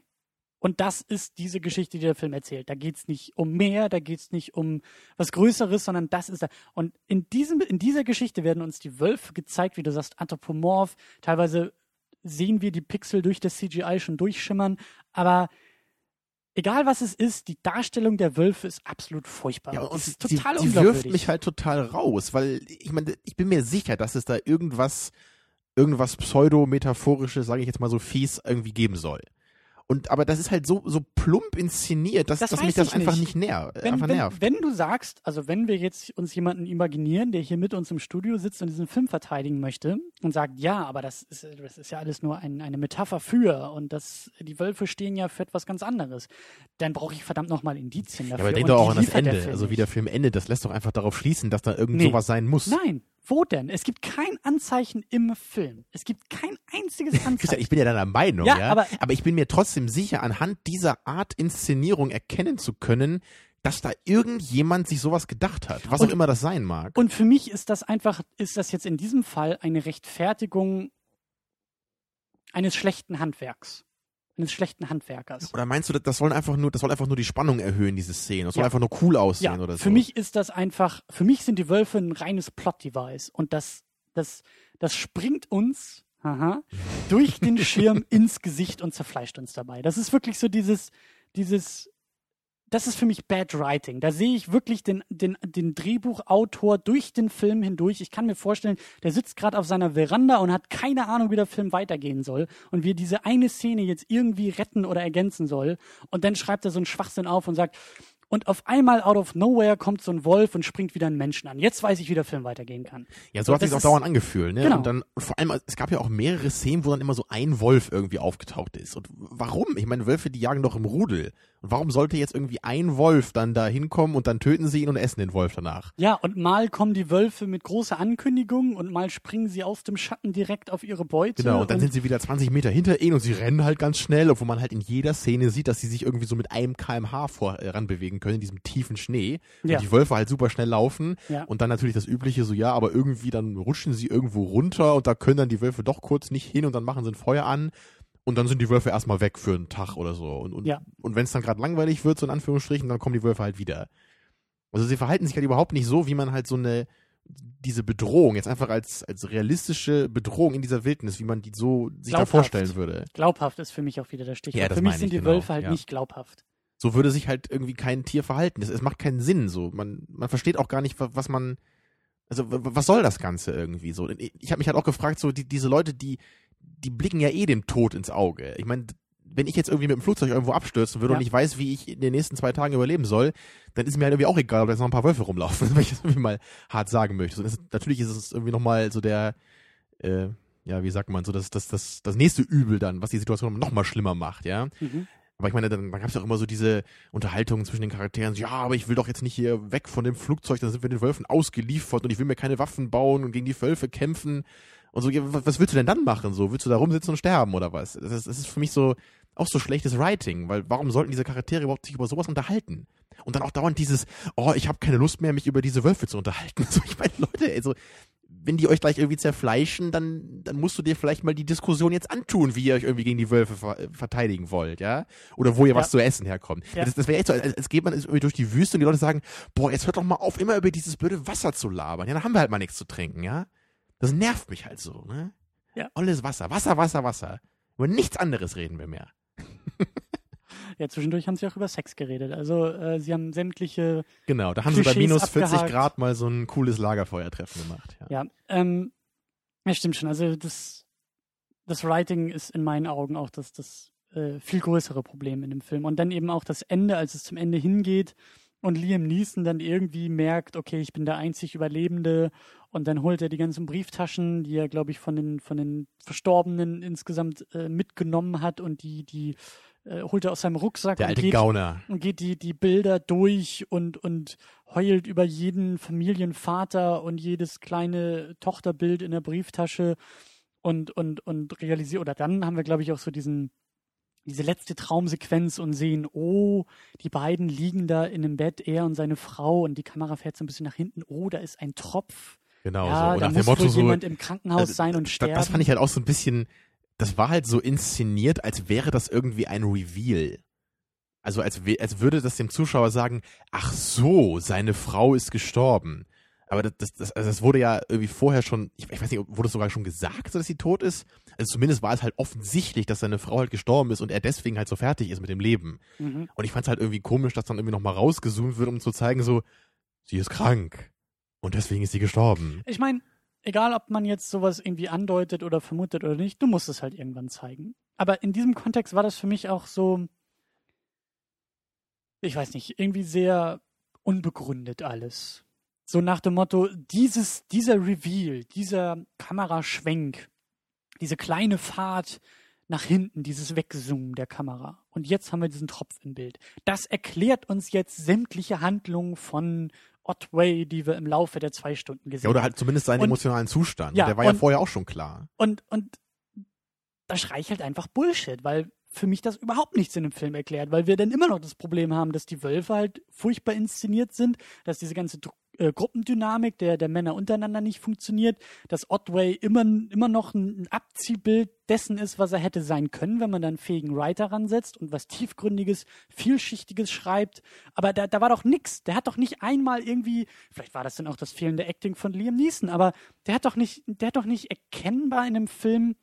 Und das ist diese Geschichte, die der Film erzählt. Da geht's nicht um mehr, da geht's nicht um was Größeres, sondern das ist da. Und in, diesem, in dieser Geschichte werden uns die Wölfe gezeigt, wie du sagst, anthropomorph. Teilweise sehen wir die Pixel durch das CGI schon durchschimmern. Aber egal was es ist, die Darstellung der Wölfe ist absolut furchtbar. Ja, Das und ist die, total die unglaubwürdig. wirft mich halt total raus, weil ich meine, ich bin mir sicher, dass es da irgendwas, irgendwas pseudo-metaphorisches, sage ich jetzt mal so fies, irgendwie geben soll. Und aber das ist halt so so plump inszeniert, dass, Das dass mich das einfach nicht. nicht, ner wenn, einfach wenn, nervt. wenn du sagst, also wenn wir jetzt uns jemanden imaginieren, der hier mit uns im Studio sitzt und diesen Film verteidigen möchte und sagt, ja, aber das ist, das ist ja alles nur ein, eine Metapher für und das, die Wölfe stehen ja für etwas ganz anderes, dann brauche ich verdammt nochmal Indizien ja, dafür. aber denk doch auch an das Ende, also wie der Film endet, das lässt doch einfach darauf schließen, dass da irgend Nee. sowas sein muss. Nein, wo denn? Es gibt kein Anzeichen im Film. Es gibt kein einziges Christian, Anzeichen. ich bin ja deiner Meinung, Ja, ja, aber- aber ich bin mir trotzdem sicher, anhand dieser Art Inszenierung erkennen zu können, dass da irgendjemand sich sowas gedacht hat, was Und- auch immer das sein mag. Und für mich ist das einfach, ist das jetzt in diesem Fall eine Rechtfertigung eines schlechten Handwerks. Eines schlechten Handwerkers. Oder meinst du, das soll einfach nur, das soll einfach nur die Spannung erhöhen, diese Szene? Das soll Ja. einfach nur cool aussehen Ja, oder so? für mich ist das einfach, für mich sind die Wölfe ein reines Plot-Device und das, das, das springt uns aha, durch den Schirm ins Gesicht und zerfleischt uns dabei. Das ist wirklich so dieses, dieses, das ist für mich Bad Writing. Da sehe ich wirklich den, den, den Drehbuchautor durch den Film hindurch. Ich kann mir vorstellen, der sitzt gerade auf seiner Veranda und hat keine Ahnung, wie der Film weitergehen soll und wie er diese eine Szene jetzt irgendwie retten oder ergänzen soll. Und dann schreibt er so einen Schwachsinn auf und sagt, und auf einmal out of nowhere kommt so ein Wolf und springt wieder einen Menschen an. Jetzt weiß ich, wie der Film weitergehen kann. Ja, so hat das sich auch dauernd angefühlt, ne? Genau. Und dann vor allem, es gab ja auch mehrere Szenen, wo dann immer so ein Wolf irgendwie aufgetaucht ist. Und warum? Ich meine, Wölfe, die jagen doch im Rudel. Und warum sollte jetzt irgendwie ein Wolf dann da hinkommen und dann töten sie ihn und essen den Wolf danach? Ja, und mal kommen die Wölfe mit großer Ankündigung und mal springen sie aus dem Schatten direkt auf ihre Beute. Genau, und dann sind sie wieder 20 Meter hinter ihnen und sie rennen halt ganz schnell, obwohl man halt in jeder Szene sieht, dass sie sich irgendwie so mit einem kmh vor, äh, können, in diesem tiefen Schnee. Ja. Und die Wölfe halt super schnell laufen. Ja. Und dann natürlich das übliche so, ja, aber irgendwie dann rutschen sie irgendwo runter und da können dann die Wölfe doch kurz nicht hin und dann machen sie ein Feuer an. und dann sind die Wölfe erstmal weg für einen Tag oder so. Und, und, Ja. und wenn es dann gerade langweilig wird, so in Anführungsstrichen, dann kommen die Wölfe halt wieder. Also sie verhalten sich halt überhaupt nicht so, wie man halt so eine, diese Bedrohung, jetzt einfach als, als realistische Bedrohung in dieser Wildnis, wie man die so sich da Glaubhaft. vorstellen würde. Glaubhaft ist für mich auch wieder der Stichwort. Ja, für mich sind die genau, Wölfe halt ja. nicht glaubhaft. So würde sich halt irgendwie kein Tier verhalten. Es, es macht keinen Sinn. So, man, man versteht auch gar nicht, wa- was man, also was soll das Ganze irgendwie so? Ich habe mich halt auch gefragt, so die, diese Leute, die, die blicken ja eh dem Tod ins Auge. Ich meine, wenn ich jetzt irgendwie mit dem Flugzeug irgendwo abstürzen würde Ja. und ich weiß, wie ich in den nächsten zwei Tagen überleben soll, dann ist mir halt irgendwie auch egal, ob da jetzt noch ein paar Wölfe rumlaufen, wenn ich das irgendwie mal hart sagen möchte. Ist, natürlich ist es irgendwie nochmal so der, äh, ja, wie sagt man, so das, das, das, das nächste Übel dann, was die Situation noch mal schlimmer macht, ja. Mhm. Aber ich meine, dann, dann gab es auch immer so diese Unterhaltungen zwischen den Charakteren. Ja, aber ich will doch jetzt nicht hier weg von dem Flugzeug, dann sind wir den Wölfen ausgeliefert und ich will mir keine Waffen bauen und gegen die Wölfe kämpfen. Und so, ja, was, was willst du denn dann machen? So, willst du da rumsitzen und sterben oder was? Das ist, das ist für mich so auch so schlechtes Writing, weil warum sollten diese Charaktere überhaupt sich über sowas unterhalten? Und dann auch dauernd dieses, oh, ich habe keine Lust mehr, mich über diese Wölfe zu unterhalten. So, ich meine, Leute, also wenn die euch gleich irgendwie zerfleischen, dann, dann musst du dir vielleicht mal die Diskussion jetzt antun, wie ihr euch irgendwie gegen die Wölfe ver äh, verteidigen wollt, ja? Oder wo ihr Ja. was zu essen herkommt. Ja. Das, das wäre echt so, als, als geht man irgendwie durch die Wüste und die Leute sagen, boah, jetzt hört doch mal auf, immer über dieses blöde Wasser zu labern. Ja, dann haben wir halt mal nichts zu trinken, ja? Das nervt mich halt so, ne? Ja. Alles Wasser, Wasser, Wasser, Wasser. Über nichts anderes reden wir mehr. Ja, zwischendurch haben sie auch über Sex geredet. Also äh, sie haben sämtliche, Genau, da haben sie bei Klischees minus 40 abgehakt. Grad mal so ein cooles Lagerfeuertreffen gemacht. Ja. ja, ähm, ja, stimmt schon. Also das, das Writing ist in meinen Augen auch das, das äh, viel größere Problem in dem Film. Und dann eben auch das Ende, als es zum Ende hingeht und Liam Neeson dann irgendwie merkt, okay, ich bin der einzig Überlebende und dann holt er die ganzen Brieftaschen, die er, glaube ich, von den, von den Verstorbenen insgesamt äh, mitgenommen hat und die, die äh, holt er aus seinem Rucksack Der und alte geht, Gauner. und geht die, die Bilder durch und, und heult über jeden Familienvater und jedes kleine Tochterbild in der Brieftasche und, und, und realisiert, oder dann haben wir, glaube ich, auch so diesen, diese letzte Traumsequenz und sehen, oh, die beiden liegen da in einem Bett, er und seine Frau und die Kamera fährt so ein bisschen nach hinten, oh, da ist ein Tropf. Genau ja, so. Und da nach muss dem Motto wohl so, jemand im Krankenhaus Also, sein und sterben. Das fand ich halt auch so ein bisschen, das war halt so inszeniert, als wäre das irgendwie ein Reveal. Also als, als würde das dem Zuschauer sagen, ach so, seine Frau ist gestorben. Aber das, das, das, also das wurde ja irgendwie vorher schon, ich, ich weiß nicht, wurde es sogar schon gesagt, so dass sie tot ist? Also zumindest war es halt offensichtlich, dass seine Frau halt gestorben ist und er deswegen halt so fertig ist mit dem Leben. mhm. Und ich fand es halt irgendwie komisch, dass dann irgendwie nochmal rausgezoomt wird, um zu zeigen, so, sie ist krank. Und deswegen ist sie gestorben. Ich meine, egal ob man jetzt sowas irgendwie andeutet oder vermutet oder nicht, du musst es halt irgendwann zeigen. Aber in diesem Kontext war das für mich auch so, ich weiß nicht, irgendwie sehr unbegründet alles. So nach dem Motto, dieses, dieser Reveal, dieser Kameraschwenk, diese kleine Fahrt nach hinten, dieses Wegzoomen der Kamera. Und jetzt haben wir diesen Tropf im Bild. Das erklärt uns jetzt sämtliche Handlungen von Otway, die wir im Laufe der zwei Stunden gesehen Ja, oder halt zumindest seinen Und- emotionalen Zustand. Ja, Der war ja und- vorher auch schon klar. Und, und da schrei ich halt einfach Bullshit, weil für mich das überhaupt nichts in dem Film erklärt, weil wir dann immer noch das Problem haben, dass die Wölfe halt furchtbar inszeniert sind, dass diese ganze äh, Gruppendynamik der, der Männer untereinander nicht funktioniert, dass Otway immer, immer noch ein, Abziehbild dessen ist, was er hätte sein können, wenn man dann einen fähigen Writer ransetzt und was tiefgründiges, vielschichtiges schreibt. Aber da, da war doch nix. Der hat doch nicht einmal irgendwie, vielleicht war das dann auch das fehlende Acting von Liam Neeson, aber der hat doch nicht, der hat doch nicht erkennbar in einem Film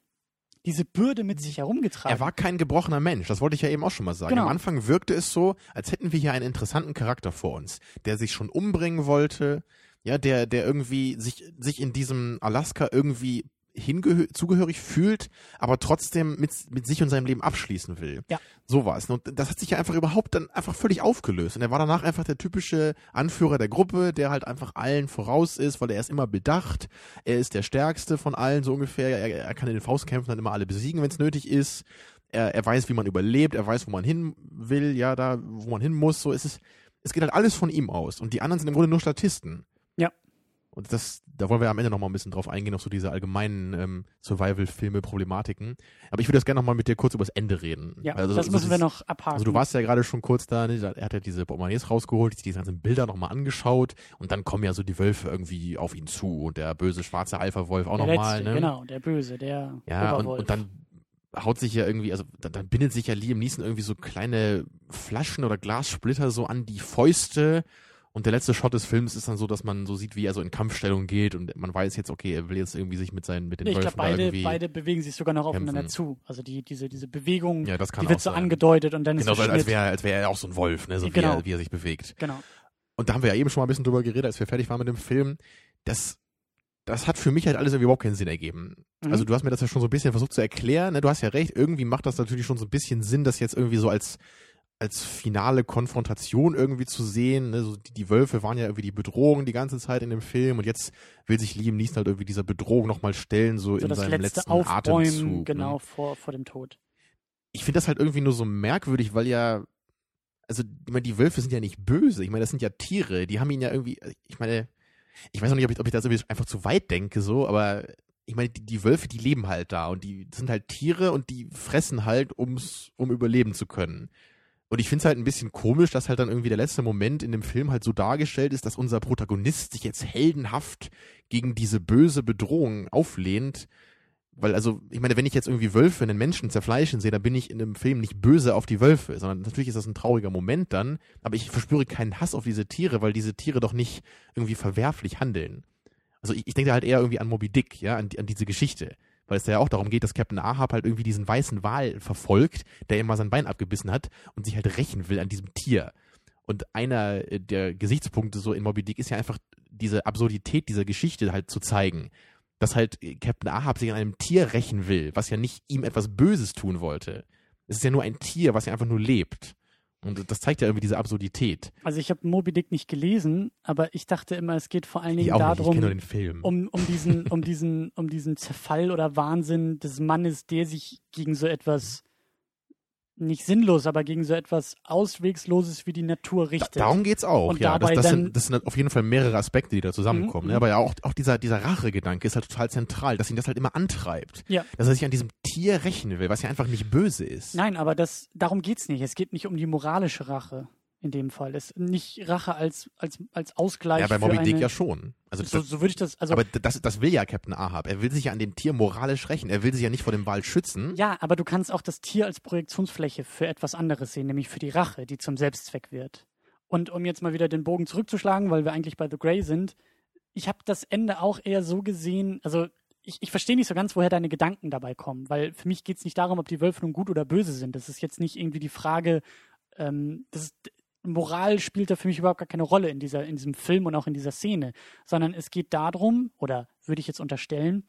diese Bürde mit sich herumgetragen. Er war kein gebrochener Mensch, das wollte ich ja eben auch schon mal sagen. Genau. Am Anfang wirkte es so, als hätten wir hier einen interessanten Charakter vor uns, der sich schon umbringen wollte, ja, der, der irgendwie sich, sich in diesem Alaska irgendwie zugehörig fühlt, aber trotzdem mit, mit sich und seinem Leben abschließen will. Ja. So war es. Und das hat sich ja einfach überhaupt dann einfach völlig aufgelöst. Und er war danach einfach der typische Anführer der Gruppe, der halt einfach allen voraus ist, weil er ist immer bedacht. Er ist der Stärkste von allen, so ungefähr. Er, er kann in den Faustkämpfen dann immer alle besiegen, wenn es nötig ist. Er, er weiß, wie man überlebt. Er weiß, wo man hin will, ja, da, wo man hin muss. So ist es. Es geht halt alles von ihm aus. Und die anderen sind im Grunde nur Statisten. Und das, da wollen wir am Ende nochmal ein bisschen drauf eingehen, auf so diese allgemeinen ähm, Survival-Filme-Problematiken. Aber ich würde jetzt gerne nochmal mit dir kurz übers Ende reden. ja, also, das so müssen wir dieses- noch abhaken. Also du warst ja gerade schon kurz da, ne? er hat ja diese Portemonnaies rausgeholt, diese ganzen Bilder nochmal angeschaut und dann kommen ja so die Wölfe irgendwie auf ihn zu und der böse schwarze Alpha-Wolf auch nochmal, ne? Genau, der Böse, der Ja, und, und dann haut sich ja irgendwie, also dann, dann bindet sich ja Liam Neeson irgendwie so kleine Flaschen oder Glassplitter so an die Fäuste. Und der letzte Shot des Films ist dann so, dass man so sieht, wie er so in Kampfstellung geht und man weiß jetzt, okay, er will jetzt irgendwie sich mit seinen, mit den Nee, ich Wölfen glaube, beide, irgendwie. beide bewegen sich sogar noch aufeinander kämpfen. zu. Also die, diese, diese Bewegung, ja, die wird so sein. angedeutet und dann Genau, ist so, der als wäre als wäre er auch so ein Wolf, ne, so wie, Genau. er, wie er sich bewegt. Genau. Und da haben wir ja eben schon mal ein bisschen drüber geredet, als wir fertig waren mit dem Film. Das, das hat für mich halt alles irgendwie überhaupt keinen Sinn ergeben. Mhm. Also du hast mir das ja schon so ein bisschen versucht zu erklären. Ne? Du hast ja recht, irgendwie macht das natürlich schon so ein bisschen Sinn, das jetzt irgendwie so als als finale Konfrontation irgendwie zu sehen. Ne? So die, die Wölfe waren ja irgendwie die Bedrohung die ganze Zeit in dem Film und jetzt will sich Liam Neeson halt irgendwie dieser Bedrohung nochmal stellen, so, so in seinem letzte letzten Aufbäumen, Atemzug. genau, Ne? vor, vor dem Tod. Ich finde das halt irgendwie nur so merkwürdig, weil ja, also ich meine, die Wölfe sind ja nicht böse. Ich meine, das sind ja Tiere. Die haben ihn ja irgendwie, ich meine, ich weiß noch nicht, ob ich, ob ich das irgendwie einfach zu weit denke, so, aber ich meine, die, die Wölfe, die leben halt da und die sind halt Tiere und die fressen halt, ums, um überleben zu können. Und ich finde es halt ein bisschen komisch, dass halt dann irgendwie der letzte Moment in dem Film halt so dargestellt ist, dass unser Protagonist sich jetzt heldenhaft gegen diese böse Bedrohung auflehnt. Weil, also, ich meine, wenn ich jetzt irgendwie Wölfe einen Menschen zerfleischen sehe, dann bin ich in einem Film nicht böse auf die Wölfe, sondern natürlich ist das ein trauriger Moment dann, aber ich verspüre keinen Hass auf diese Tiere, weil diese Tiere doch nicht irgendwie verwerflich handeln. Also ich, ich denke halt eher irgendwie an Moby Dick, ja, an, an diese Geschichte. Weil es da ja auch darum geht, dass Captain Ahab halt irgendwie diesen weißen Wal verfolgt, der ihm mal sein Bein abgebissen hat und sich halt rächen will an diesem Tier. Und einer äh, der Gesichtspunkte so in Moby Dick ist ja einfach diese Absurdität dieser Geschichte halt zu zeigen. Dass halt äh, Captain Ahab sich an einem Tier rächen will, was ja nicht ihm etwas Böses tun wollte. Es ist ja nur ein Tier, was ja einfach nur lebt. Und das zeigt ja irgendwie diese Absurdität. Also ich habe Moby Dick nicht gelesen, aber ich dachte immer, es geht vor allen Dingen darum, kenne nur den Film. um, um diesen, um diesen, um diesen Zerfall oder Wahnsinn des Mannes, der sich gegen so etwas nicht sinnlos, aber gegen so etwas Auswegsloses wie die Natur Da, richtet. darum geht's auch, Und ja. Das, das, sind, das sind auf jeden Fall mehrere Aspekte, die da zusammenkommen. Mhm, ne? Aber ja, auch, auch dieser, dieser Rachegedanke ist halt total zentral, dass ihn das halt immer antreibt. Ja. Dass er sich an diesem Tier rächen will, was ja einfach nicht böse ist. Nein, aber das, darum geht's nicht. Es geht nicht um die moralische Rache in dem Fall. Es nicht Rache als, als, als Ausgleich ja, bei Moby Dick ja schon. Also so, so würde ich das, also aber das, das will ja Captain Ahab. Er will sich ja an dem Tier moralisch rächen. Er will sich ja nicht vor dem Wal schützen. Ja, aber du kannst auch das Tier als Projektionsfläche für etwas anderes sehen, nämlich für die Rache, die zum Selbstzweck wird. Und um jetzt mal wieder den Bogen zurückzuschlagen, weil wir eigentlich bei The Grey sind, ich habe das Ende auch eher so gesehen, also ich, ich verstehe nicht so ganz, woher deine Gedanken dabei kommen, weil für mich geht es nicht darum, ob die Wölfe nun gut oder böse sind. Das ist jetzt nicht irgendwie die Frage, ähm, das ist, Moral spielt da für mich überhaupt gar keine Rolle in, dieser, in diesem Film und auch in dieser Szene, sondern es geht darum, oder würde ich jetzt unterstellen,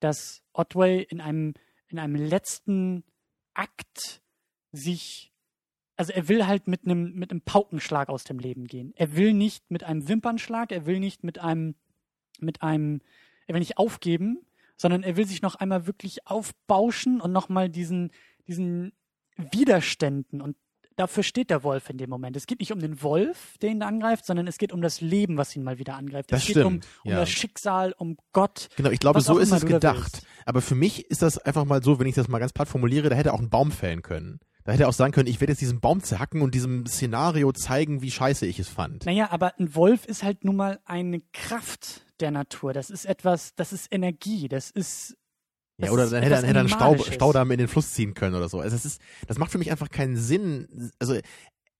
dass Otway in einem, in einem letzten Akt sich, also er will halt mit einem, mit einem Paukenschlag aus dem Leben gehen. Er will nicht mit einem Wimpernschlag, er will nicht mit einem, mit einem, er will nicht aufgeben, sondern er will sich noch einmal wirklich aufbauschen und nochmal diesen, diesen Widerständen und dafür steht der Wolf in dem Moment. Es geht nicht um den Wolf, der ihn angreift, sondern es geht um das Leben, was ihn mal wieder angreift. Das es geht um, stimmt, um ja. das Schicksal, um Gott. Genau, ich glaube, so ist es gedacht. Aber für mich ist das einfach mal so, wenn ich das mal ganz platt formuliere, da hätte er auch einen Baum fällen können. Da hätte er auch sagen können, ich werde jetzt diesen Baum zerhacken und diesem Szenario zeigen, wie scheiße ich es fand. Naja, aber ein Wolf ist halt nun mal eine Kraft der Natur. Das ist etwas, das ist Energie, das ist. Ja, oder dann hätte er, hätte er einen Stau, Animalisches. Staudamm in den Fluss ziehen können oder so. Also das ist, das macht für mich einfach keinen Sinn. Also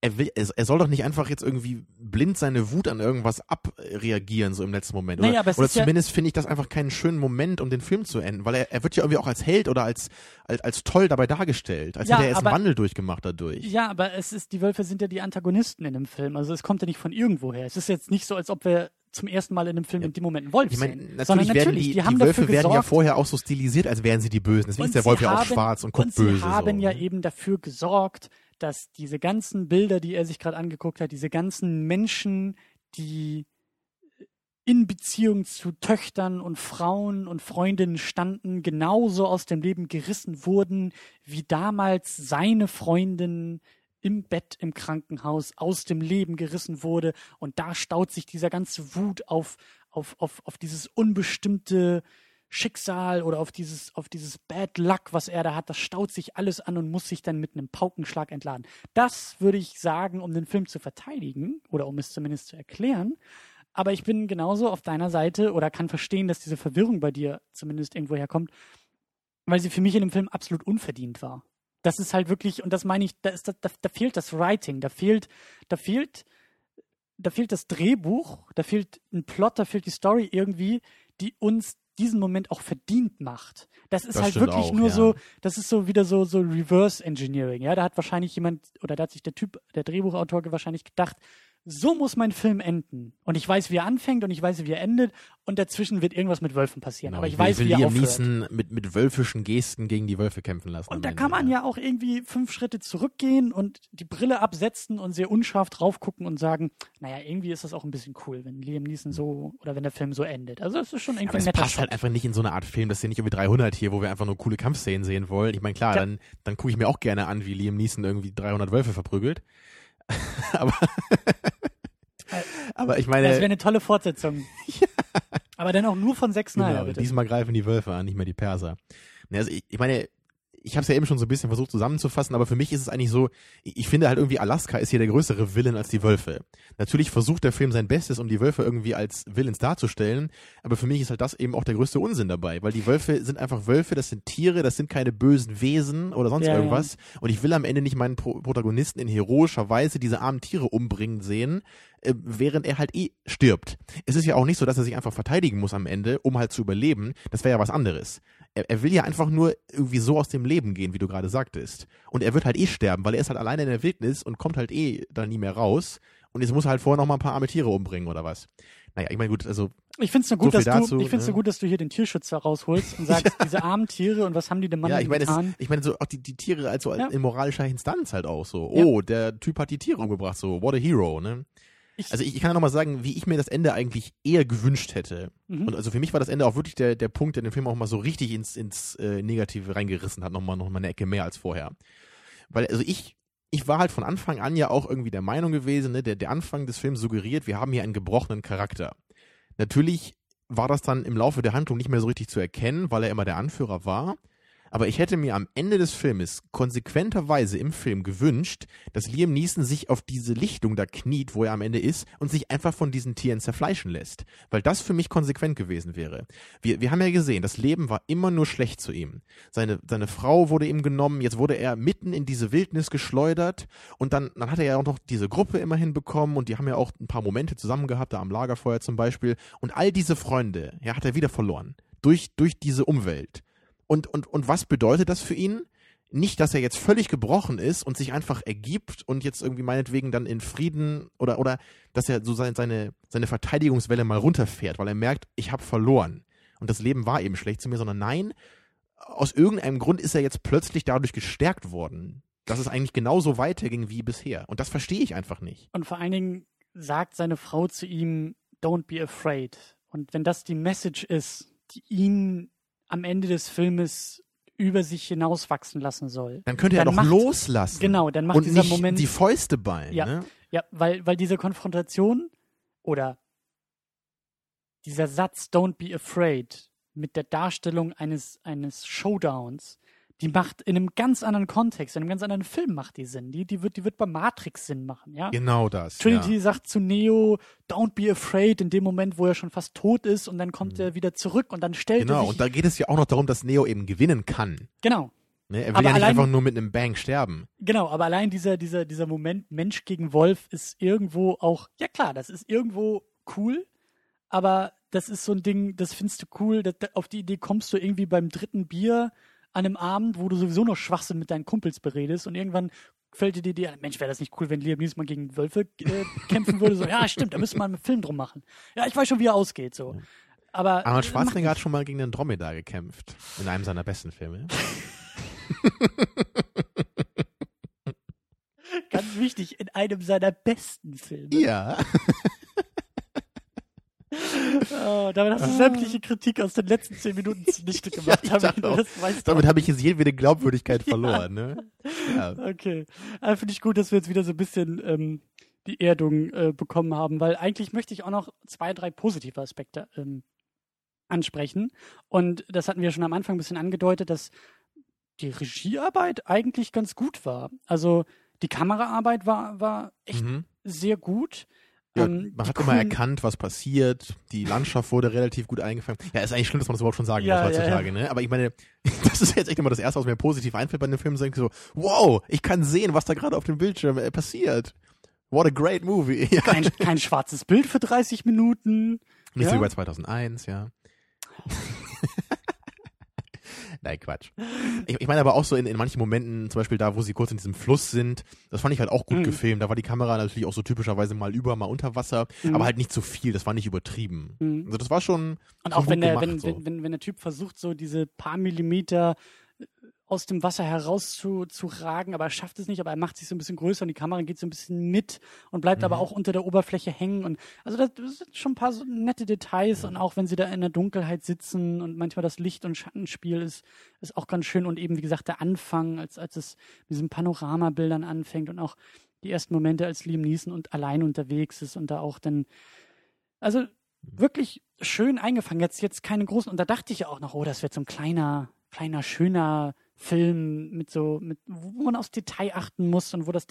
er will, er soll doch nicht einfach jetzt irgendwie blind seine Wut an irgendwas abreagieren, so im letzten Moment. Oder, Naja, aber es oder ist ja- zumindest finde ich das einfach keinen schönen Moment, um den Film zu enden, weil er, er wird ja irgendwie auch als Held oder als, als, als toll dabei dargestellt, als Ja, hätte er erst einen Wandel durchgemacht dadurch. Ja, aber es ist, die Wölfe sind ja die Antagonisten in dem Film. Also es kommt ja nicht von irgendwoher. Es ist jetzt nicht so, als ob wir zum ersten Mal in einem Film in dem Moment einen Wolf Ich meine, sehen. natürlich, sondern natürlich, die, die, haben die Wölfe werden ja gesorgt, vorher auch so stilisiert, als wären sie die Bösen. Deswegen ist der Wolf sie ja auch haben- schwarz und guckt und sie böse. haben so. ja eben dafür gesorgt, dass diese ganzen Bilder, die er sich gerade angeguckt hat, diese ganzen Menschen, die in Beziehung zu Töchtern und Frauen und Freundinnen standen, genauso aus dem Leben gerissen wurden, wie damals seine Freundin im Bett im Krankenhaus aus dem Leben gerissen wurde. Und da staut sich dieser ganze Wut auf, auf, auf, auf dieses unbestimmte Schicksal oder auf dieses, auf dieses Bad Luck, was er da hat, das staut sich alles an und muss sich dann mit einem Paukenschlag entladen. Das würde ich sagen, um den Film zu verteidigen oder um es zumindest zu erklären. Aber ich bin genauso auf deiner Seite oder kann verstehen, dass diese Verwirrung bei dir zumindest irgendwo herkommt. weil sie für mich in dem Film absolut unverdient war. Das ist halt wirklich, und das meine ich, da, ist, da, da fehlt das Writing, da fehlt, da fehlt, da fehlt das Drehbuch, da fehlt ein Plot, da fehlt die Story irgendwie, die uns diesen Moment auch verdient macht. Das ist Das halt wirklich auch, nur ja. so, das ist so wieder so, so Reverse Engineering. Ja, da hat wahrscheinlich jemand, oder da hat sich der Typ, der Drehbuchautor wahrscheinlich gedacht, so muss mein Film enden. Und ich weiß, wie er anfängt und ich weiß, wie er endet. Und dazwischen wird irgendwas mit Wölfen passieren. Aber ich, will, weiß, will wie er Liam aufhört. Neeson mit, mit wölfischen Gesten gegen die Wölfe kämpfen lassen. Und da Ende, kann man ja auch irgendwie fünf Schritte zurückgehen und die Brille absetzen und sehr unscharf drauf gucken und sagen, naja, irgendwie ist das auch ein bisschen cool, wenn Liam Neeson so oder wenn der Film so endet. Also es ist schon irgendwie Aber ein es netter passt Shot. halt einfach nicht in so eine Art Film. Das ja nicht irgendwie 300 hier, wo wir einfach nur coole Kampfszenen sehen wollen. Ich meine, klar, Ja. dann, dann gucke ich mir auch gerne an, wie Liam Neeson irgendwie 300 Wölfe verprügelt. aber, aber ich meine, Das wäre eine tolle Fortsetzung. Aber dann auch nur von Zack Snyder, genau, bitte. diesmal greifen die Wölfe an, nicht mehr die Perser. Also ich, ich meine, ich habe es ja eben schon so ein bisschen versucht zusammenzufassen, aber für mich ist es eigentlich so, ich finde halt irgendwie Alaska ist hier der größere Villain als die Wölfe. Natürlich versucht der Film sein Bestes, um die Wölfe irgendwie als Villains darzustellen, aber für mich ist halt das eben auch der größte Unsinn dabei, weil die Wölfe sind einfach Wölfe, das sind Tiere, das sind keine bösen Wesen oder sonst Ja, ja. irgendwas und ich will am Ende nicht meinen Pro Protagonisten in heroischer Weise diese armen Tiere umbringen sehen, äh, während er halt eh stirbt. Es ist ja auch nicht so, dass er sich einfach verteidigen muss am Ende, um halt zu überleben. Das wäre ja was anderes. Er, er will ja einfach nur irgendwie so aus dem Leben gehen, wie du gerade sagtest. Und er wird halt eh sterben, weil er ist halt alleine in der Wildnis und kommt halt eh da nie mehr raus. Und jetzt muss er halt vorher noch mal ein paar arme Tiere umbringen oder was. Naja, ich meine, gut, also Ich finde es nur, gut, So dass du, dazu, ich find's ne? nur gut, dass du hier den Tierschützer rausholst und sagst, diese armen Tiere und was haben die dem Mann ja, ich meine, getan? ich meine so auch die, die Tiere als so Ja. in moralischer Instanz halt auch so. Ja. Oh, der Typ hat die Tiere umgebracht, so what a hero, ne? Ich- also ich, ich kann ja noch mal sagen, wie ich mir das Ende eigentlich eher gewünscht hätte. Mhm. Und also für mich war das Ende auch wirklich der, der Punkt, der den Film auch mal so richtig ins, ins äh, Negative reingerissen hat, nochmal noch mal eine Ecke mehr als vorher. Weil, also ich, ich war halt von Anfang an ja auch irgendwie der Meinung gewesen, ne, der, der Anfang des Films suggeriert, wir haben hier einen gebrochenen Charakter. Natürlich war das dann im Laufe der Handlung nicht mehr so richtig zu erkennen, weil er immer der Anführer war. Aber ich hätte mir am Ende des Filmes konsequenterweise im Film gewünscht, dass Liam Neeson sich auf diese Lichtung da kniet, wo er am Ende ist, und sich einfach von diesen Tieren zerfleischen lässt. Weil das für mich konsequent gewesen wäre. Wir, wir haben ja gesehen, das Leben war immer nur schlecht zu ihm. Seine, seine Frau wurde ihm genommen, jetzt wurde er mitten in diese Wildnis geschleudert und dann, dann hat er ja auch noch diese Gruppe immerhin bekommen und die haben ja auch ein paar Momente zusammen gehabt, da am Lagerfeuer zum Beispiel. Und all diese Freunde, ja, hat er wieder verloren. Durch, durch diese Umwelt. Und, und, und was bedeutet das für ihn? Nicht, dass er jetzt völlig gebrochen ist und sich einfach ergibt und jetzt irgendwie meinetwegen dann in Frieden oder, oder dass er so seine, seine, seine Verteidigungswelle mal runterfährt, weil er merkt, ich habe verloren. Und das Leben war eben schlecht zu mir, sondern nein, aus irgendeinem Grund ist er jetzt plötzlich dadurch gestärkt worden, dass es eigentlich genauso weiterging wie bisher. Und das verstehe ich einfach nicht. Und vor allen Dingen sagt seine Frau zu ihm, don't be afraid. Und wenn das die Message ist, die ihn am Ende des Filmes über sich hinauswachsen lassen soll. Dann könnte er Dann doch macht- loslassen. Genau, dann macht und dieser nicht Moment. die Fäuste ballen. Ja. Ne? Ja, weil, weil diese Konfrontation oder dieser Satz Don't be afraid mit der Darstellung eines, eines Showdowns, die macht in einem ganz anderen Kontext, in einem ganz anderen Film macht die Sinn. Die, die, wird, die wird bei Matrix Sinn machen, ja? Genau das. Trinity ja. sagt zu Neo, don't be afraid, in dem Moment, wo er schon fast tot ist und dann kommt er wieder zurück und dann stellt Mhm. Genau, er sich. und da geht es ja auch noch darum, dass Neo eben gewinnen kann. genau, Ne? Er will Aber ja nicht allein- einfach nur mit einem Bang sterben. genau, aber allein dieser, dieser, dieser Moment Mensch gegen Wolf ist irgendwo auch, ja klar, das ist irgendwo cool, aber das ist so ein Ding, das findest du cool, das, auf die Idee kommst du irgendwie beim dritten Bier an einem Abend, wo du sowieso noch Schwachsinn mit deinen Kumpels beredest und irgendwann fällt dir die Idee, Mensch, wäre das nicht cool, wenn Liam Neeson mal gegen Wölfe äh, kämpfen würde? So, ja, stimmt, da müssen wir einen Film drum machen. Ja, ich weiß schon, wie er ausgeht, so. Aber Arnold äh, Schwarzenegger hat schon mal gegen den Dromedar gekämpft. In einem seiner besten Filme. ganz wichtig, in einem seiner besten Filme. Ja. Oh, damit hast du sämtliche Kritik aus den letzten zehn Minuten zunichte gemacht. ich Damit, auch. Damit habe ich jetzt jedwede Glaubwürdigkeit verloren. Ne? Ja. Okay. Also finde ich gut, dass wir jetzt wieder so ein bisschen ähm, die Erdung äh, bekommen haben, weil eigentlich möchte ich auch noch zwei, drei positive Aspekte ähm, ansprechen. Und das hatten wir schon am Anfang ein bisschen angedeutet, dass die Regiearbeit eigentlich ganz gut war. Also die Kameraarbeit war, war echt Mhm. sehr gut. Ja, Ähm, man hat immer erkannt, was passiert. Die Landschaft wurde relativ gut eingefangen. Ja, ist eigentlich schlimm, dass man das überhaupt schon sagen Ja, muss ja, heutzutage, ne? Aber ich meine, das ist jetzt echt immer das Erste, was mir positiv einfällt bei dem Film. So, so, wow, ich kann sehen, was da gerade auf dem Bildschirm äh, passiert. What a great movie. Ja. Kein, kein schwarzes Bild für 30 Minuten. Nicht so Ja. wie bei 2001, ja. Nein, Quatsch. Ich, ich meine aber auch so in, in manchen Momenten, zum Beispiel da, wo sie kurz in diesem Fluss sind, das fand ich halt auch gut Mhm. gefilmt. Da war die Kamera natürlich auch so typischerweise mal über, mal unter Wasser, Mhm. aber halt nicht zu viel, das war nicht übertrieben. Mhm. Also das war schon, Und schon auch gut wenn der, gemacht, wenn, so. wenn, wenn, wenn der Typ versucht, so diese paar Millimeter aus dem Wasser heraus zu, zu ragen, aber er schafft es nicht, aber er macht sich so ein bisschen größer und die Kamera geht so ein bisschen mit und bleibt aber Mhm. auch unter der Oberfläche hängen. Und also das, das sind schon ein paar so nette Details und auch wenn sie da in der Dunkelheit sitzen und manchmal das Licht- und Schattenspiel ist, ist auch ganz schön. Und eben, wie gesagt, der Anfang, als, als es mit diesen Panoramabildern anfängt und auch die ersten Momente, als Liam Neeson und allein unterwegs ist und da auch dann, also wirklich schön eingefangen. Jetzt, jetzt keine großen. Und da dachte ich ja auch noch, oh, das wird so ein kleiner, kleiner, schöner Film mit so, mit, wo man aufs Detail achten muss und wo das,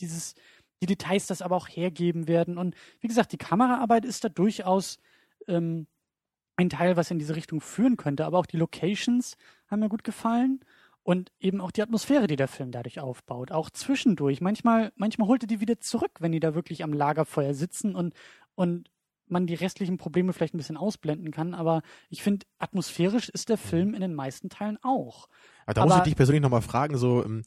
dieses, die Details das aber auch hergeben werden. Und wie gesagt, die Kameraarbeit ist da durchaus ähm, ein Teil, was in diese Richtung führen könnte. Aber auch die Locations haben mir gut gefallen. Und eben auch die Atmosphäre, die der Film dadurch aufbaut. Auch zwischendurch. Manchmal, manchmal holt er die wieder zurück, wenn die da wirklich am Lagerfeuer sitzen und, und man die restlichen Probleme vielleicht ein bisschen ausblenden kann. Aber ich finde, atmosphärisch ist der Film in den meisten Teilen auch. aber da muss ich Aber- dich persönlich nochmal fragen, so, ähm,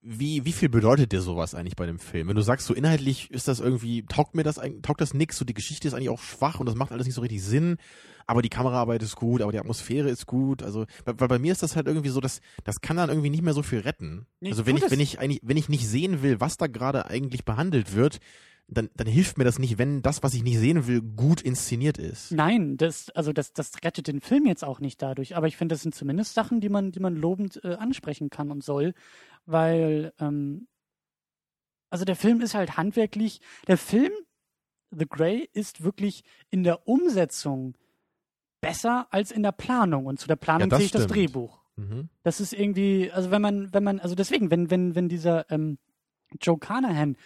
wie, wie viel bedeutet dir sowas eigentlich bei dem Film? Wenn du sagst, so inhaltlich ist das irgendwie, taugt mir das eigentlich, taugt das nix, so die Geschichte ist eigentlich auch schwach und das macht alles nicht so richtig Sinn, aber die Kameraarbeit ist gut, aber die Atmosphäre ist gut, also, weil, bei mir ist das halt irgendwie so, dass, das kann dann irgendwie nicht mehr so viel retten. Nee, also wenn ich, wenn ich eigentlich, wenn ich nicht sehen will, was da gerade eigentlich behandelt wird, dann, dann hilft mir das nicht, wenn das, was ich nicht sehen will, gut inszeniert ist. Nein, das, also das, das rettet den Film jetzt auch nicht dadurch. Aber ich finde, das sind zumindest Sachen, die man, die man lobend äh, ansprechen kann und soll, weil, ähm, also der Film ist halt handwerklich, der Film, The Grey, ist wirklich in der Umsetzung besser als in der Planung. Und zu der Planung Ja, zähle ich das. Drehbuch. Mhm. Das ist irgendwie, also wenn man, wenn man, also deswegen, wenn, wenn, wenn dieser ähm, Joe Carnahan,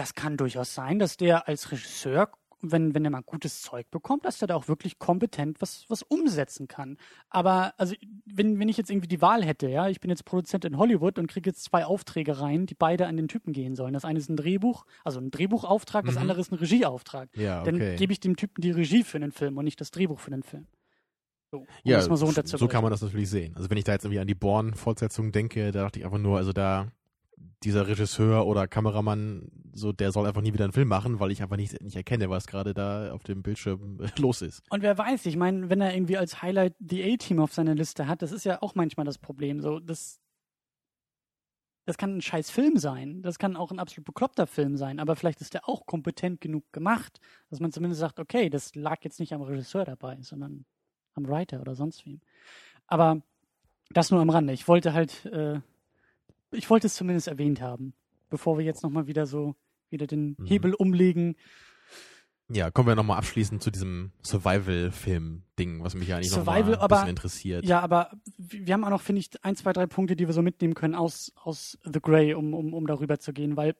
das kann durchaus sein, dass der als Regisseur, wenn, wenn er mal gutes Zeug bekommt, dass er da auch wirklich kompetent was, was umsetzen kann. Aber also wenn, wenn ich jetzt irgendwie die Wahl hätte, ja, ich bin jetzt Produzent in Hollywood und kriege jetzt zwei Aufträge rein, die beide an den Typen gehen sollen. Das eine ist ein Drehbuch, also ein Drehbuchauftrag, das Mhm. andere ist ein Regieauftrag. Ja, Dann okay. gebe ich dem Typen die Regie für den Film und nicht das Drehbuch für den Film. So, Ja, das so so, kann man das natürlich sehen. Also wenn ich da jetzt irgendwie an die Born-Fortsetzung denke, da dachte ich einfach nur, also da dieser Regisseur oder Kameramann, so der soll einfach nie wieder einen Film machen, weil ich einfach nicht, nicht erkenne, was gerade da auf dem Bildschirm los ist. Und wer weiß, ich meine, wenn er irgendwie als Highlight die A-Team auf seiner Liste hat, das ist ja auch manchmal das Problem. So, das, das kann ein scheiß Film sein. Das kann auch ein absolut bekloppter Film sein. Aber vielleicht ist der auch kompetent genug gemacht, dass man zumindest sagt, okay, das lag jetzt nicht am Regisseur dabei, sondern am Writer oder sonst wem. Aber das nur am Rande. Ich wollte halt, äh, ich wollte es zumindest erwähnt haben, bevor wir jetzt nochmal wieder so, wieder den Mhm. Hebel umlegen. Ja, kommen wir nochmal abschließend zu diesem Survival-Film-Ding, was mich ja eigentlich Survival, noch mal ein aber- bisschen interessiert. Ja, aber wir haben auch noch, finde ich, ein, zwei, drei Punkte, die wir so mitnehmen können aus, aus The Grey, um, um, um darüber zu gehen, weil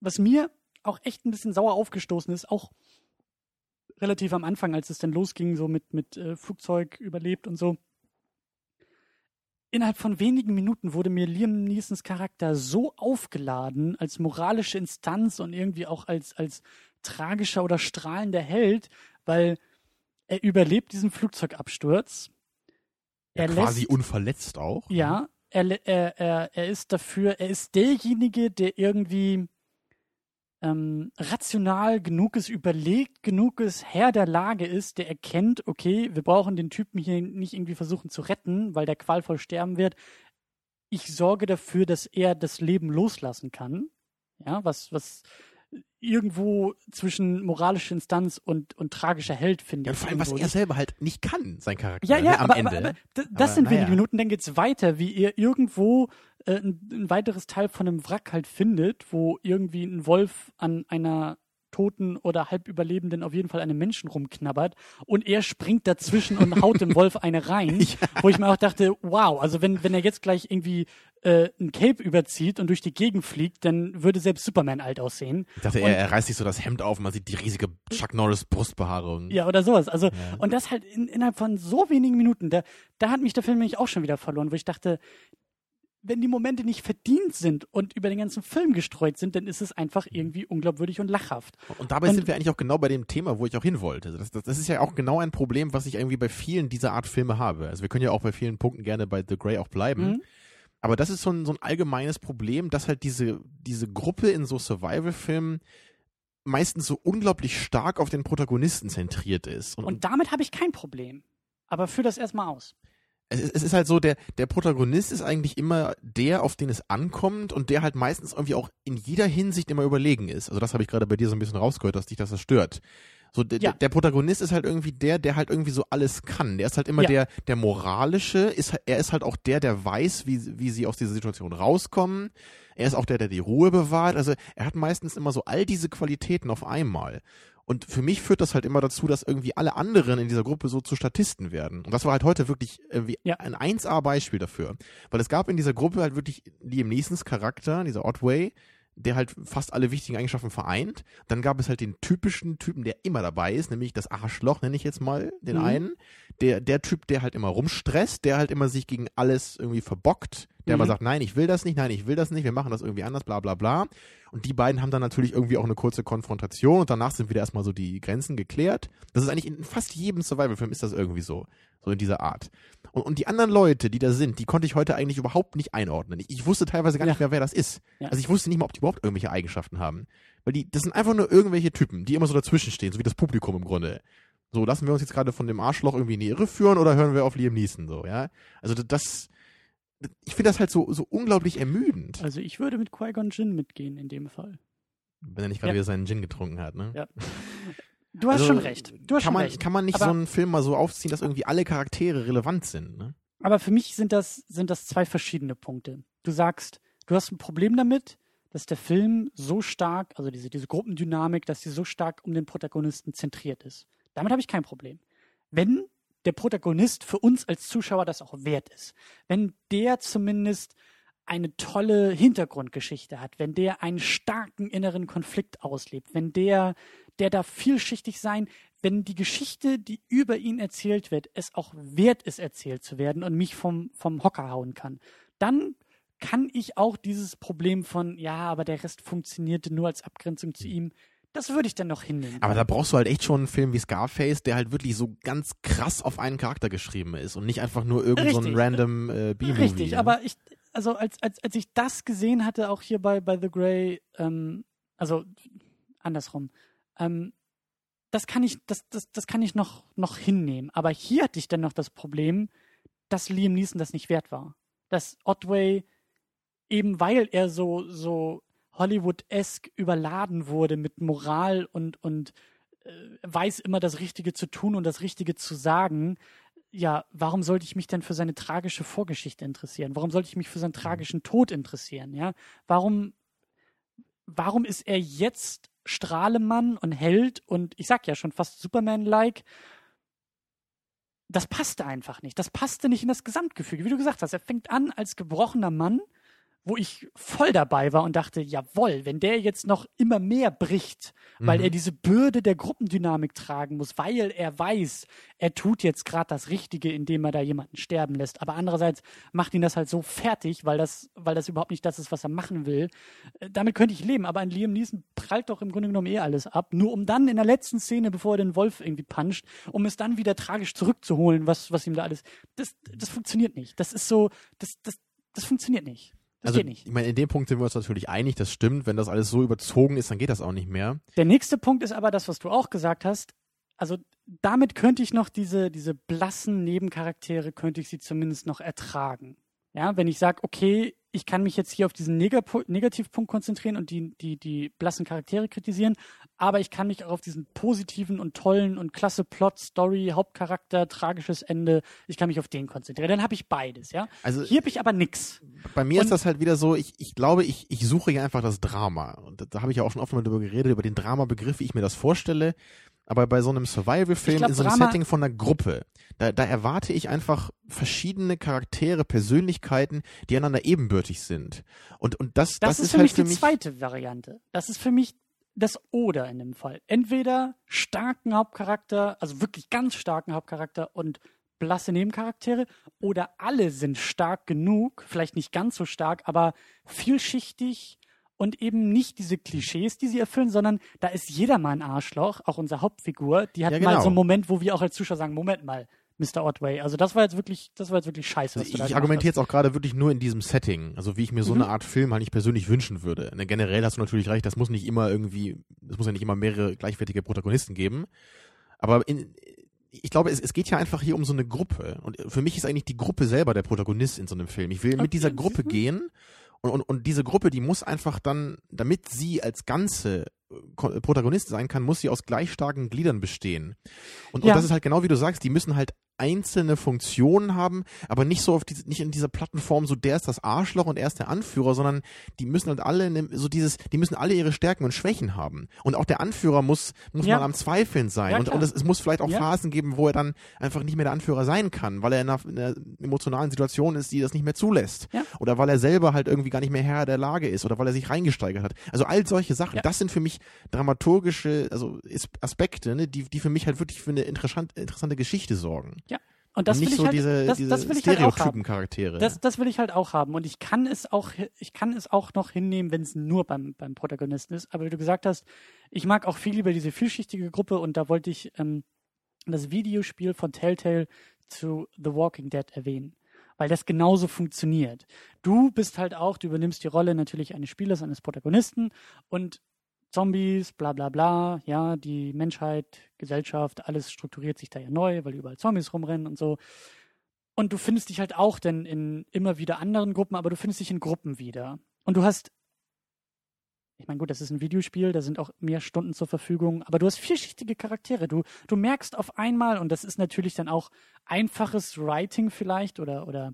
was mir auch echt ein bisschen sauer aufgestoßen ist, auch relativ am Anfang, als es dann losging, so mit, mit äh, Flugzeug überlebt und so. Innerhalb von wenigen Minuten wurde mir Liam Neesons Charakter so aufgeladen als moralische Instanz und irgendwie auch als, als tragischer oder strahlender Held, weil er überlebt diesen Flugzeugabsturz. ja, Er quasi lässt, unverletzt auch. ne? ja, er, lä- er, er, er ist dafür, er ist derjenige, der irgendwie ähm, rational genug ist, überlegt genug ist, Herr der Lage ist, der erkennt, okay, wir brauchen den Typen hier nicht irgendwie versuchen zu retten, weil der qualvoll sterben wird. Ich sorge dafür, dass er das Leben loslassen kann. Ja, was, was irgendwo zwischen moralischer Instanz und, und tragischer Held finde Ja, ich. vor allem, was er selber halt nicht kann, sein Charakter. Ja, ja, ne, am aber, Ende. aber, aber das Aber sind wenige naja. Minuten, dann geht's weiter, wie ihr irgendwo äh, ein, ein weiteres Teil von einem Wrack halt findet, wo irgendwie ein Wolf an einer halbtoten oder halbüberlebenden auf jeden Fall einem Menschen rumknabbert und er springt dazwischen und haut dem Wolf eine rein, ja. wo ich mir auch dachte, wow, also wenn, wenn er jetzt gleich irgendwie äh, ein Cape überzieht und durch die Gegend fliegt, dann würde selbst Superman alt aussehen. Ich dachte, er, er reißt sich so das Hemd auf und man sieht die riesige Chuck Norris Brustbehaarung. Ja, oder sowas. Also, ja. und das halt in, innerhalb von so wenigen Minuten, da, da hat mich der Film nämlich auch schon wieder verloren, wo ich dachte, wenn die Momente nicht verdient sind und über den ganzen Film gestreut sind, dann ist es einfach irgendwie unglaubwürdig und lachhaft. Und dabei und, sind wir eigentlich auch genau bei dem Thema, wo ich auch hin wollte. Das, das, das, ist ja auch genau ein Problem, was ich irgendwie bei vielen dieser Art Filme habe. Also wir können ja auch bei vielen Punkten gerne bei The Grey auch bleiben. Mhm. Aber das ist so ein, so ein allgemeines Problem, dass halt diese, diese Gruppe in so Survival-Filmen meistens so unglaublich stark auf den Protagonisten zentriert ist. Und, und damit habe ich kein Problem. Aber führ das erstmal aus. Es ist, es ist halt so, der, der Protagonist ist eigentlich immer der, auf den es ankommt und der halt meistens irgendwie auch in jeder Hinsicht immer überlegen ist. Also das habe ich gerade bei dir so ein bisschen rausgehört, dass dich das stört. So, ja. der Protagonist ist halt irgendwie der, der halt irgendwie so alles kann. Der ist halt immer ja. der, der moralische, ist, er ist halt auch der, der weiß, wie, wie sie aus dieser Situation rauskommen. Er ist auch der, der die Ruhe bewahrt. Also er hat meistens immer so all diese Qualitäten auf einmal. Und für mich führt das halt immer dazu, dass irgendwie alle anderen in dieser Gruppe so zu Statisten werden. Und das war halt heute wirklich irgendwie ja. ein 1A-Beispiel dafür. Weil es gab in dieser Gruppe halt wirklich Liam Neesons Charakter, dieser Otway, der halt fast alle wichtigen Eigenschaften vereint. Dann gab es halt den typischen Typen, der immer dabei ist, nämlich das Arschloch, nenne ich jetzt mal den mhm. einen. Der, der Typ, der halt immer rumstresst, der halt immer sich gegen alles irgendwie verbockt, der mhm. immer sagt, nein, ich will das nicht, nein, ich will das nicht, wir machen das irgendwie anders, bla bla bla. Und die beiden haben dann natürlich irgendwie auch eine kurze Konfrontation und danach sind wieder erstmal so die Grenzen geklärt. Das ist eigentlich in fast jedem Survival-Film ist das irgendwie so. So in dieser Art. Und, und die anderen Leute, die da sind, die konnte ich heute eigentlich überhaupt nicht einordnen. Ich, ich wusste teilweise gar ja. nicht mehr, wer das ist. Ja. Also ich wusste nicht mal, ob die überhaupt irgendwelche Eigenschaften haben. Weil die, das sind einfach nur irgendwelche Typen, die immer so dazwischen stehen, so wie das Publikum im Grunde. So, lassen wir uns jetzt gerade von dem Arschloch irgendwie in die Irre führen oder hören wir auf Liam Neeson so, ja? Also das, ich finde das halt so, so unglaublich ermüdend. Also ich würde mit Qui-Gon Jinn mitgehen in dem Fall. Wenn er nicht gerade ja. wieder seinen Gin getrunken hat, ne? Ja. Du hast also, schon recht. Du hast kann, man, recht. kann man nicht aber, so einen Film mal so aufziehen, dass irgendwie alle Charaktere relevant sind, ne? Aber für mich sind das, sind das zwei verschiedene Punkte. Du sagst, du hast ein Problem damit, dass der Film so stark, also diese, diese Gruppendynamik, dass sie so stark um den Protagonisten zentriert ist. Damit habe ich kein Problem. Wenn der Protagonist für uns als Zuschauer das auch wert ist, wenn der zumindest eine tolle Hintergrundgeschichte hat, wenn der einen starken inneren Konflikt auslebt, wenn der, der darf vielschichtig sein, wenn die Geschichte, die über ihn erzählt wird, es auch wert ist, erzählt zu werden und mich vom, vom Hocker hauen kann, dann kann ich auch dieses Problem von, ja, aber der Rest funktionierte nur als Abgrenzung zu ihm, das würde ich dann noch hinnehmen. Aber da brauchst du halt echt schon einen Film wie Scarface, der halt wirklich so ganz krass auf einen Charakter geschrieben ist und nicht einfach nur irgendein so random äh, B-Movie. Richtig, ne? aber ich, also als, als, als ich das gesehen hatte, auch hier bei, bei The Grey, ähm, also andersrum, ähm, das kann ich, das, das, das kann ich noch, noch hinnehmen. Aber hier hatte ich dann noch das Problem, dass Liam Neeson das nicht wert war. Dass Otway, eben weil er so, so Hollywood-esque überladen wurde mit Moral und, und äh, weiß immer das Richtige zu tun und das Richtige zu sagen, ja, warum sollte ich mich denn für seine tragische Vorgeschichte interessieren? Warum sollte ich mich für seinen mhm. tragischen Tod interessieren? Ja, warum, warum ist er jetzt Strahlemann und Held und ich sag ja schon fast Superman-like? Das passte einfach nicht. Das passte nicht in das Gesamtgefüge. Wie du gesagt hast, er fängt an als gebrochener Mann wo ich voll dabei war und dachte, jawohl, wenn der jetzt noch immer mehr bricht, weil mhm. er diese Bürde der Gruppendynamik tragen muss, weil er weiß, er tut jetzt gerade das Richtige, indem er da jemanden sterben lässt. Aber andererseits macht ihn das halt so fertig, weil das, weil das überhaupt nicht das ist, was er machen will. Äh, damit könnte ich leben, aber an Liam Neeson prallt doch im Grunde genommen eh alles ab, nur um dann in der letzten Szene, bevor er den Wolf irgendwie puncht, um es dann wieder tragisch zurückzuholen, was, was ihm da alles. Das, das funktioniert nicht. Das ist so, das, das, das funktioniert nicht. Das also, Ich meine, in dem Punkt sind wir uns natürlich einig, das stimmt. Wenn das alles so überzogen ist, dann geht das auch nicht mehr. Der nächste Punkt ist aber das, was du auch gesagt hast. Also damit könnte ich noch diese, diese blassen Nebencharaktere, könnte ich sie zumindest noch ertragen. Ja, wenn ich sage, okay, ich kann mich jetzt hier auf diesen Negapo Negativpunkt konzentrieren und die, die, die blassen Charaktere kritisieren, aber ich kann mich auch auf diesen positiven und tollen und klasse Plot, Story, Hauptcharakter, tragisches Ende, ich kann mich auf den konzentrieren. Dann habe ich beides, ja. Also hier habe ich aber nix. Bei mir und ist das halt wieder so, ich, ich glaube, ich, ich suche hier einfach das Drama. Und da, da habe ich ja auch schon oft mal darüber geredet, über den Drama-Begriff, wie ich mir das vorstelle. Aber bei so einem Survival-Film, in so einem Setting von einer Gruppe, da, da erwarte ich einfach verschiedene Charaktere, Persönlichkeiten, die einander ebenbürtig sind. Und, und das, das, das ist, ist für halt mich für die mich zweite Variante. Das ist für mich das Oder in dem Fall. Entweder starken Hauptcharakter, also wirklich ganz starken Hauptcharakter und blasse Nebencharaktere, oder alle sind stark genug, vielleicht nicht ganz so stark, aber vielschichtig, und eben nicht diese Klischees, die sie erfüllen, sondern da ist jeder mal ein Arschloch, auch unsere Hauptfigur, die hat ja, genau. mal so einen Moment, wo wir auch als Zuschauer sagen, Moment mal, Mr. Otway. Also das war jetzt wirklich, das war jetzt wirklich scheiße. Also ich argumentiere jetzt auch gerade wirklich nur in diesem Setting, also wie ich mir so mhm. eine Art Film halt nicht persönlich wünschen würde. Ne, generell hast du natürlich recht, das muss nicht immer irgendwie, es muss ja nicht immer mehrere gleichwertige Protagonisten geben. Aber in, ich glaube, es, es geht ja einfach hier um so eine Gruppe. Und für mich ist eigentlich die Gruppe selber der Protagonist in so einem Film. Ich will okay. mit dieser Gruppe gehen und, und, und diese Gruppe, die muss einfach dann, damit sie als Ganze äh, Protagonist sein kann, muss sie aus gleich starken Gliedern bestehen. Und, ja. und das ist halt genau wie du sagst, die müssen halt einzelne Funktionen haben, aber nicht so auf diese, nicht in dieser Plattenform, so der ist das Arschloch und er ist der Anführer, sondern die müssen halt alle so dieses, die müssen alle ihre Stärken und Schwächen haben. Und auch der Anführer muss, muss ja. mal am Zweifeln sein. Ja, und, und es, es, muss vielleicht auch ja. Phasen geben, wo er dann einfach nicht mehr der Anführer sein kann, weil er in einer, in einer emotionalen Situation ist, die das nicht mehr zulässt. Oder weil er selber halt irgendwie gar nicht mehr Herr der Lage ist oder weil er sich reingesteigert hat. Also all solche Sachen, das sind für mich dramaturgische, also Aspekte, ne, die, die für mich halt wirklich für eine interessante, interessante Geschichte sorgen. Und das nicht will ich so halt, diese, das, diese das will ich Stereotypen Charaktere. Das, das will ich halt auch haben. Und ich kann es auch, ich kann es auch noch hinnehmen, wenn es nur beim, beim Protagonisten ist. Aber wie du gesagt hast, ich mag auch viel lieber diese vielschichtige Gruppe und da wollte ich ähm, das Videospiel von Telltale zu The Walking Dead erwähnen. Weil das genauso funktioniert. Du bist halt auch, du übernimmst die Rolle natürlich eines Spielers, eines Protagonisten und Zombies, bla bla bla, ja, die Menschheit, Gesellschaft, alles strukturiert sich da ja neu, weil überall Zombies rumrennen und so. Und du findest dich halt auch denn in immer wieder anderen Gruppen, aber du findest dich in Gruppen wieder. Und du hast, ich meine, gut, das ist ein Videospiel, da sind auch mehr Stunden zur Verfügung, aber du hast vielschichtige Charaktere. Du, du merkst auf einmal, und das ist natürlich dann auch einfaches Writing vielleicht oder, oder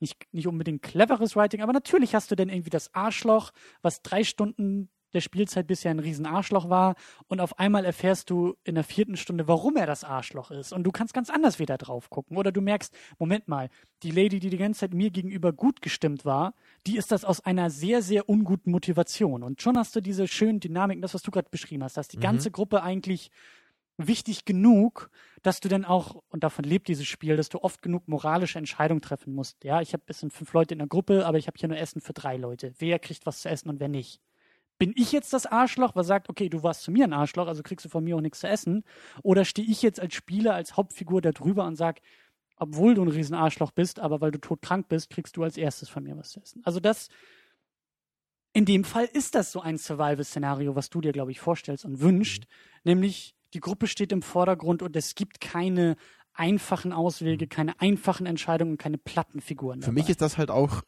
nicht, nicht unbedingt cleveres Writing, aber natürlich hast du dann irgendwie das Arschloch, was drei Stunden der Spielzeit bisher ein Riesenarschloch war und auf einmal erfährst du in der vierten Stunde, warum er das Arschloch ist und du kannst ganz anders wieder drauf gucken oder du merkst, Moment mal, die Lady, die die ganze Zeit mir gegenüber gut gestimmt war, die ist das aus einer sehr, sehr unguten Motivation und schon hast du diese schönen Dynamiken, das, was du gerade beschrieben hast, dass die mhm. ganze Gruppe eigentlich wichtig genug, dass du dann auch, und davon lebt dieses Spiel, dass du oft genug moralische Entscheidungen treffen musst. Ja, ich habe, es sind fünf Leute in der Gruppe, aber ich habe hier nur Essen für drei Leute. Wer kriegt was zu essen und wer nicht? Bin ich jetzt das Arschloch, was sagt, okay, du warst zu mir ein Arschloch, also kriegst du von mir auch nichts zu essen? Oder stehe ich jetzt als Spieler, als Hauptfigur da drüber und sag, obwohl du ein Riesenarschloch bist, aber weil du todkrank bist, kriegst du als erstes von mir was zu essen. Also das, in dem Fall ist das so ein Survival-Szenario, was du dir, glaube ich, vorstellst und wünscht, mhm. nämlich die Gruppe steht im Vordergrund und es gibt keine einfachen Auswege, mhm. keine einfachen Entscheidungen, keine Plattenfiguren. Für dabei. mich ist das halt auch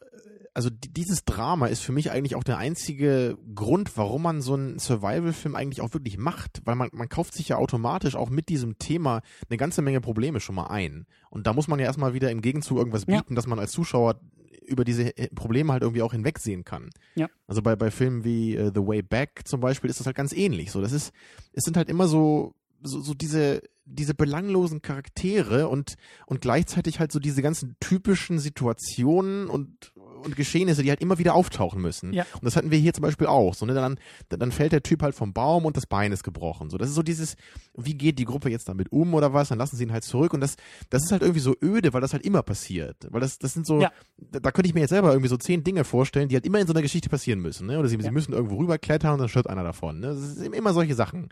also dieses Drama ist für mich eigentlich auch der einzige Grund, warum man so einen Survival-Film eigentlich auch wirklich macht, weil man, man kauft sich ja automatisch auch mit diesem Thema eine ganze Menge Probleme schon mal ein. Und da muss man ja erstmal wieder im Gegenzug irgendwas bieten, ja. dass man als Zuschauer über diese Probleme halt irgendwie auch hinwegsehen kann. Ja. Also bei, bei Filmen wie uh, The Way Back zum Beispiel ist das halt ganz ähnlich. So, das ist, es sind halt immer so, so, so diese, diese belanglosen Charaktere und, und gleichzeitig halt so diese ganzen typischen Situationen und, und Geschehnisse, die halt immer wieder auftauchen müssen. Ja. Und das hatten wir hier zum Beispiel auch. So, ne? dann, dann fällt der Typ halt vom Baum und das Bein ist gebrochen. So, das ist so dieses, wie geht die Gruppe jetzt damit um oder was? Dann lassen sie ihn halt zurück. Und das, das ist halt irgendwie so öde, weil das halt immer passiert. Weil das, das sind so, ja. da, da, könnte ich mir jetzt selber irgendwie so zehn Dinge vorstellen, die halt immer in so einer Geschichte passieren müssen. Ne? Oder sie, ja. sie müssen irgendwo rüberklettern und dann stirbt einer davon. Ne? Das sind immer solche Sachen.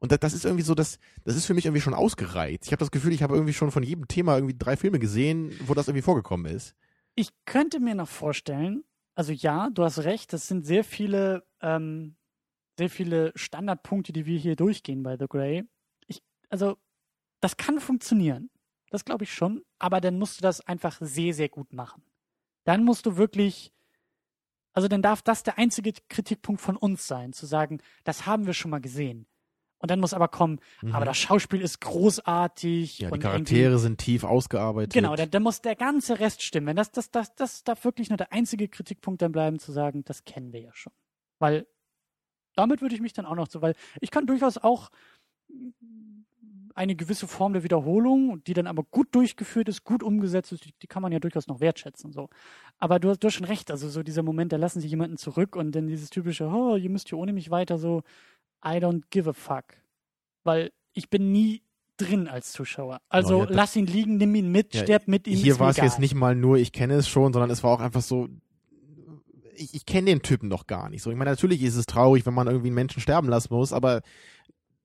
Und das, das ist irgendwie so, das, das ist für mich irgendwie schon ausgereizt. Ich habe das Gefühl, ich habe irgendwie schon von jedem Thema irgendwie drei Filme gesehen, wo das irgendwie vorgekommen ist. Ich könnte mir noch vorstellen, also ja, du hast recht, das sind sehr viele, ähm, sehr viele Standardpunkte, die wir hier durchgehen bei The Grey. Ich, also, das kann funktionieren. Das glaube ich schon, aber dann musst du das einfach sehr, sehr gut machen. Dann musst du wirklich Also dann darf das der einzige Kritikpunkt von uns sein, zu sagen, das haben wir schon mal gesehen. Und dann muss aber kommen, Mhm. aber das Schauspiel ist großartig. Ja, die Charaktere sind tief ausgearbeitet. Genau, dann, dann muss der ganze Rest stimmen. Wenn das, das, das, das darf wirklich nur der einzige Kritikpunkt dann bleiben, zu sagen, das kennen wir ja schon. Weil damit würde ich mich dann auch noch so, weil ich kann durchaus auch eine gewisse Form der Wiederholung, die dann aber gut durchgeführt ist, gut umgesetzt ist, die, die kann man ja durchaus noch wertschätzen. So. Aber du hast, du hast schon recht, also so dieser Moment, da lassen sich jemanden zurück und dann dieses typische, oh, ihr müsst hier ohne mich weiter so, I don't give a fuck. Weil ich bin nie drin als Zuschauer. Also Ja, ja, lass ihn liegen, nimm ihn mit, Ja, sterb mit ihm. Hier war es jetzt nicht mal nur, ich kenne es schon, sondern es war auch einfach so, ich, ich kenne den Typen noch gar nicht. So, ich meine, natürlich ist es traurig, wenn man irgendwie einen Menschen sterben lassen muss, aber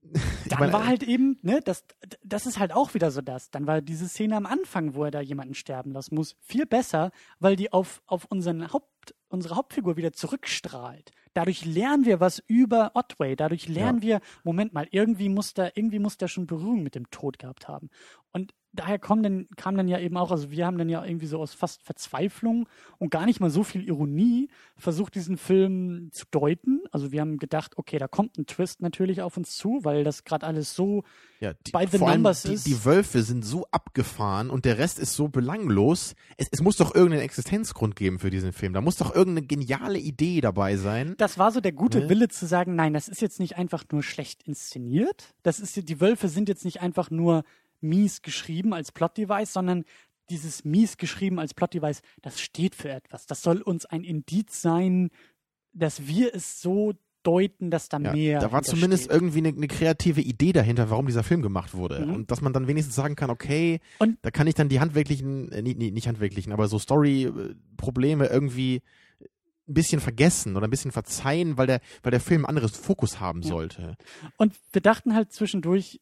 Dann meine, war halt eben, ne, das, das ist halt auch wieder so das. Dann war diese Szene am Anfang, wo er da jemanden sterben lassen muss, viel besser, weil die auf, auf unseren Haupt, unsere Hauptfigur wieder zurückstrahlt. Dadurch lernen wir was über Otway. Dadurch lernen wir, Moment mal, irgendwie muss der, irgendwie muss der schon Berührung mit dem Tod gehabt haben. Und daher kommen dann, kam dann ja eben auch, also wir haben dann ja irgendwie so aus fast Verzweiflung und gar nicht mal so viel Ironie versucht, diesen Film zu deuten. Also wir haben gedacht, okay, da kommt ein Twist natürlich auf uns zu, weil das gerade alles so ja, die, by the vor allem numbers die, ist- die Wölfe sind so abgefahren und der Rest ist so belanglos. Es, es muss doch irgendeinen Existenzgrund geben für diesen Film. Da muss doch irgendeine geniale Idee dabei sein. Das war so der gute Ne? Wille zu sagen, nein, das ist jetzt nicht einfach nur schlecht inszeniert. Das ist die Wölfe sind jetzt nicht einfach nur mies geschrieben als Plot-Device, sondern dieses mies geschrieben als Plot-Device, das steht für etwas. Das soll uns ein Indiz sein, dass wir es so deuten, dass da Ja, mehr. da war zumindest steht. irgendwie eine, eine kreative Idee dahinter, warum dieser Film gemacht wurde. Mhm. Und dass man dann wenigstens sagen kann, okay, Und- da kann ich dann die handwerklichen, äh, nee, nee, nicht handwerklichen, aber so Story-Probleme irgendwie ein bisschen vergessen oder ein bisschen verzeihen, weil der, weil der Film ein anderes Fokus haben Ja. sollte. Und wir dachten halt zwischendurch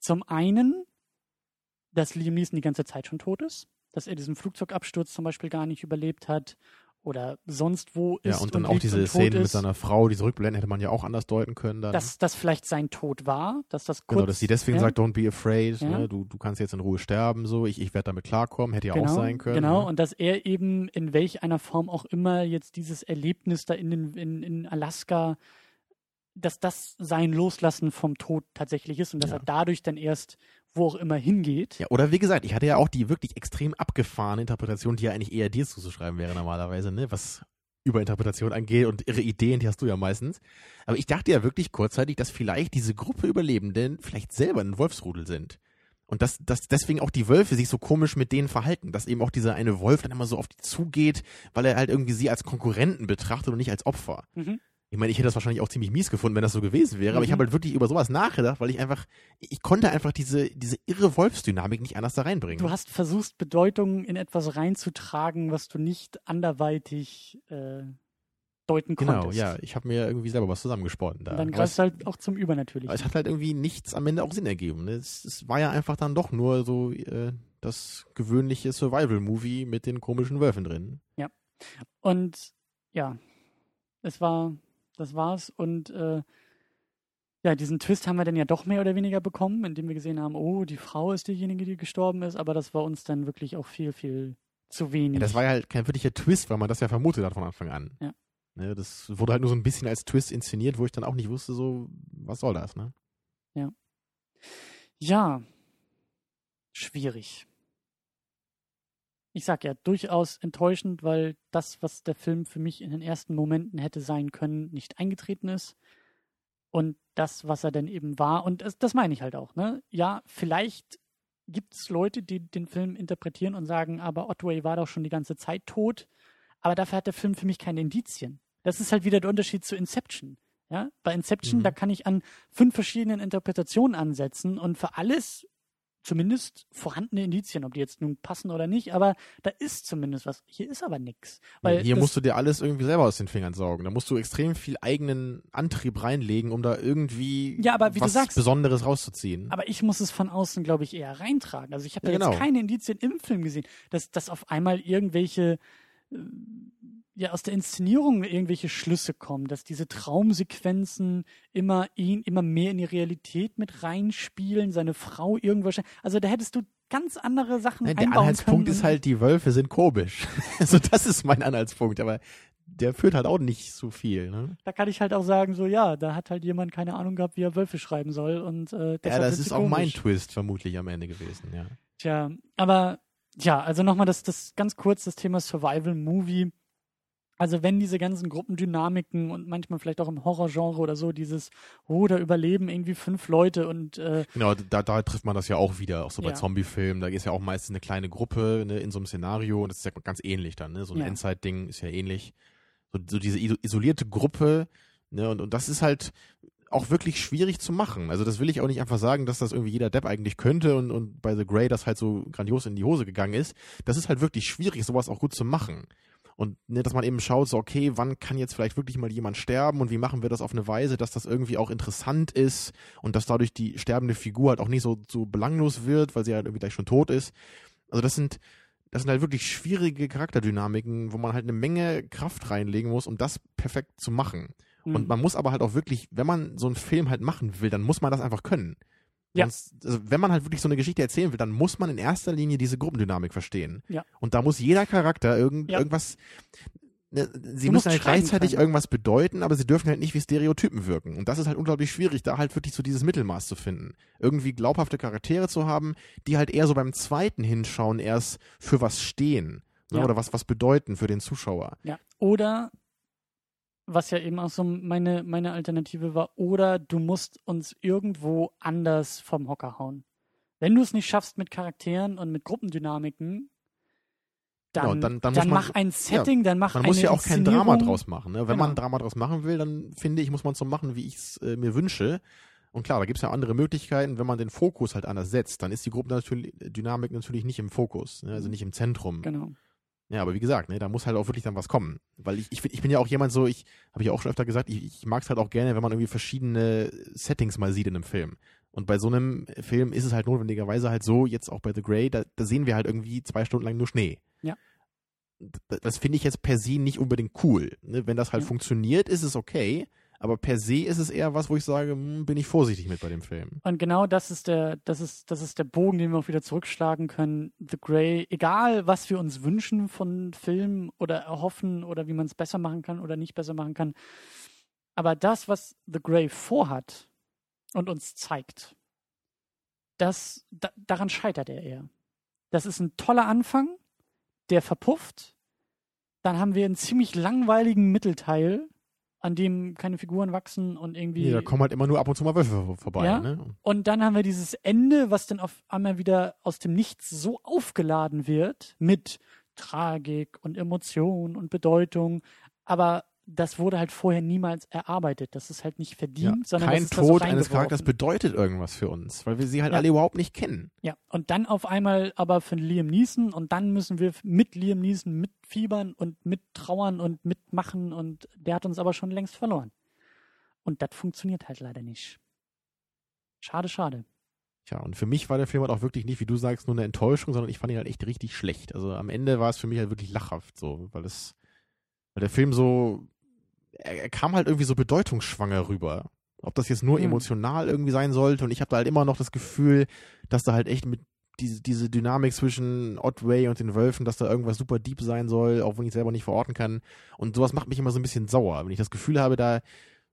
zum einen, dass Liam Neeson die ganze Zeit schon tot ist, dass er diesen Flugzeugabsturz zum Beispiel gar nicht überlebt hat oder sonst wo ist Ja, und dann auch liegt diese und Szene mit seiner Frau, diese Rückblenden hätte man ja auch anders deuten können. Dann. dass das vielleicht sein Tod war, dass das kurz genau, dass sie deswegen ja, sagt, don't be afraid, Ja. ne? du, du kannst jetzt in Ruhe sterben, so, ich, ich werde damit klarkommen, hätte ja genau, auch sein können. Genau, ne? und dass er eben in welch einer Form auch immer jetzt dieses Erlebnis da in, den, in, in Alaska, dass das sein Loslassen vom Tod tatsächlich ist und dass Ja. er dadurch dann erst wo auch immer hingeht. Ja, oder wie gesagt, ich hatte ja auch die wirklich extrem abgefahrene Interpretation, die ja eigentlich eher dir zuzuschreiben wäre normalerweise, ne, was Überinterpretation angeht und ihre Ideen, die hast du ja meistens. Aber ich dachte ja wirklich kurzzeitig, dass vielleicht diese Gruppe Überlebenden vielleicht selber ein Wolfsrudel sind. Und dass, dass deswegen auch die Wölfe sich so komisch mit denen verhalten, dass eben auch dieser eine Wolf dann immer so auf die zugeht, weil er halt irgendwie sie als Konkurrenten betrachtet und nicht als Opfer. Mhm. Ich meine, ich hätte das wahrscheinlich auch ziemlich mies gefunden, wenn das so gewesen wäre, aber ich Mhm. habe halt wirklich über sowas nachgedacht, weil ich einfach, ich konnte einfach diese, diese irre Wolfsdynamik nicht anders da reinbringen. Du hast versucht, Bedeutungen in etwas reinzutragen, was du nicht anderweitig äh, deuten genau, konntest. ja, ich habe mir irgendwie selber was zusammengesponnen da. Und dann greifst es, du halt auch zum Übernatürlichen. aber es hat halt irgendwie nichts am Ende auch Sinn ergeben. ne? Es, es war ja einfach dann doch nur so äh, das gewöhnliche Survival-Movie mit den komischen Wölfen drin. Und ja, es war, das war's. Und äh, ja, diesen Twist haben wir dann ja doch mehr oder weniger bekommen, indem wir gesehen haben, oh, die Frau ist diejenige, die gestorben ist, aber das war uns dann wirklich auch viel, viel zu wenig. Ja, das war ja halt kein wirklicher Twist, weil man das ja vermutet hat von Anfang an. Ja. Ne, das wurde halt nur so ein bisschen als Twist inszeniert, wo ich dann auch nicht wusste, so, was soll das, ne? Ja, schwierig. Ich sag ja, durchaus enttäuschend, weil das, was der Film für mich in den ersten Momenten hätte sein können, nicht eingetreten ist. Und das, was er dann eben war, und das, das meine ich halt auch, ne? Ja, vielleicht gibt es Leute, die den Film interpretieren und sagen, aber Otway war doch schon die ganze Zeit tot, aber dafür hat der Film für mich keine Indizien. Das ist halt wieder der Unterschied zu Inception. Ja, bei Inception, Mhm. da kann ich an fünf verschiedenen Interpretationen ansetzen und für alles zumindest vorhandene Indizien, ob die jetzt nun passen oder nicht, aber da ist zumindest was. Hier ist aber nichts. Weil Hier musst du dir alles irgendwie selber aus den Fingern saugen. Da musst du extrem viel eigenen Antrieb reinlegen, um da irgendwie Ja, aber wie du was sagst- Besonderes rauszuziehen. aber ich muss es von außen, glaube ich, eher reintragen. Also ich habe Ja, da genau. jetzt keine Indizien im Film gesehen, dass, dass auf einmal irgendwelche äh, ja aus der Inszenierung irgendwelche Schlüsse kommen, dass diese Traumsequenzen immer ihn immer mehr in die Realität mit reinspielen, seine Frau irgendwas. Also da hättest du ganz andere Sachen Nein, der Anhaltspunkt ist halt, die Wölfe sind komisch. also das ist mein Anhaltspunkt. Aber der führt halt auch nicht so viel. Ne? Da kann ich halt auch sagen, so ja, da hat halt jemand keine Ahnung gehabt, wie er Wölfe schreiben soll. Und, äh, ja, das ist auch mein Twist vermutlich am Ende gewesen, ja. Tja, aber ja, also nochmal das, das ganz kurz das Thema Survival Movie. Also wenn diese ganzen Gruppendynamiken und manchmal vielleicht auch im Horrorgenre oder so dieses, oh, da überleben irgendwie fünf Leute und äh, Genau, da, da trifft man das ja auch wieder, auch so bei ja. Zombiefilmen, da ist ja auch meistens eine kleine Gruppe ne, in so einem Szenario und das ist ja ganz ähnlich dann, ne? So ein ja. Endzeit-Ding ist ja ähnlich. So, so diese isolierte Gruppe, ne, und, und das ist halt auch wirklich schwierig zu machen. Also das will ich auch nicht einfach sagen, dass das irgendwie jeder Depp eigentlich könnte und, und bei The Grey das halt so grandios in die Hose gegangen ist. Das ist halt wirklich schwierig, sowas auch gut zu machen. Und ne, dass man eben schaut, so, okay, wann kann jetzt vielleicht wirklich mal jemand sterben und wie machen wir das auf eine Weise, dass das irgendwie auch interessant ist und dass dadurch die sterbende Figur halt auch nicht so, so belanglos wird, weil sie halt irgendwie gleich schon tot ist. Also das sind, das sind halt wirklich schwierige Charakterdynamiken, wo man halt eine Menge Kraft reinlegen muss, um das perfekt zu machen. Mhm. Und man muss aber halt auch wirklich, wenn man so einen Film halt machen will, dann muss man das einfach können. Ja. Sonst, also wenn man halt wirklich so eine Geschichte erzählen will, dann muss man in erster Linie diese Gruppendynamik verstehen. Ja. Und da muss jeder Charakter irgend, ja. irgendwas. Ne, sie du müssen halt gleichzeitig können. irgendwas bedeuten, aber sie dürfen halt nicht wie Stereotypen wirken. Und das ist halt unglaublich schwierig, da halt wirklich so dieses Mittelmaß zu finden. Irgendwie glaubhafte Charaktere zu haben, die halt eher so beim zweiten Hinschauen erst für was stehen. Ne, ja. Oder was, was bedeuten für den Zuschauer. Ja. Oder was ja eben auch so meine, meine Alternative war, oder du musst uns irgendwo anders vom Hocker hauen. Wenn du es nicht schaffst mit Charakteren und mit Gruppendynamiken, dann, genau, dann, dann, dann man, mach ein Setting, ja, dann mach Man muss ja auch kein Drama draus machen. Ne? Wenn genau. man ein Drama draus machen will, dann finde ich, muss man es so machen, wie ich es äh, mir wünsche. Und klar, da gibt es ja andere Möglichkeiten, wenn man den Fokus halt anders setzt, dann ist die Gruppendynamik natürlich nicht im Fokus, ne? also nicht im Zentrum. Genau. Ja, aber wie gesagt, ne, da muss halt auch wirklich dann was kommen. Weil ich, ich, ich bin ja auch jemand so, ich habe ja auch schon öfter gesagt, ich, ich mag es halt auch gerne, wenn man irgendwie verschiedene Settings mal sieht in einem Film. Und bei so einem Film ist es halt notwendigerweise halt so, jetzt auch bei The Grey, da, da sehen wir halt irgendwie zwei Stunden lang nur Schnee. Ja. Das, das finde ich jetzt per se nicht unbedingt cool. Ne? Wenn das halt ja. funktioniert, ist es okay. Aber per se ist es eher was, wo ich sage, hm, bin ich vorsichtig mit bei dem Film. Und genau das ist der, das ist, das ist der Bogen, den wir auch wieder zurückschlagen können. The Grey, egal was wir uns wünschen von Filmen oder erhoffen oder wie man es besser machen kann oder nicht besser machen kann. Aber das, was The Grey vorhat und uns zeigt, das, da, daran scheitert er eher. Das ist ein toller Anfang, der verpufft. Dann haben wir einen ziemlich langweiligen Mittelteil, an dem keine Figuren wachsen und irgendwie. Nee, da kommen halt immer nur ab und zu mal Wölfe vorbei. Ja? Ne? Und dann haben wir dieses Ende, was dann auf einmal wieder aus dem Nichts so aufgeladen wird mit Tragik und Emotion und Bedeutung. Aber das wurde halt vorher niemals erarbeitet. Das ist halt nicht verdient, ja, sondern kein Tod eines Charakters bedeutet irgendwas für uns, weil wir sie halt ja. alle überhaupt nicht kennen. Ja, und dann auf einmal aber für Liam Neeson und dann müssen wir mit Liam Neeson mitfiebern und mittrauern und mitmachen und der hat uns aber schon längst verloren. Und das funktioniert halt leider nicht. Schade, schade. Tja, und für mich war der Film halt auch wirklich nicht, wie du sagst, nur eine Enttäuschung, sondern ich fand ihn halt echt richtig schlecht. Also am Ende war es für mich halt wirklich lachhaft so, weil es, weil der Film so er, er kam halt irgendwie so bedeutungsschwanger rüber. Ob das jetzt nur mhm. emotional irgendwie sein sollte und ich habe da halt immer noch das Gefühl, dass da halt echt mit diese, diese Dynamik zwischen Otway und den Wölfen, dass da irgendwas super deep sein soll, auch wenn ich es selber nicht verorten kann. Und sowas macht mich immer so ein bisschen sauer, wenn ich das Gefühl habe, da,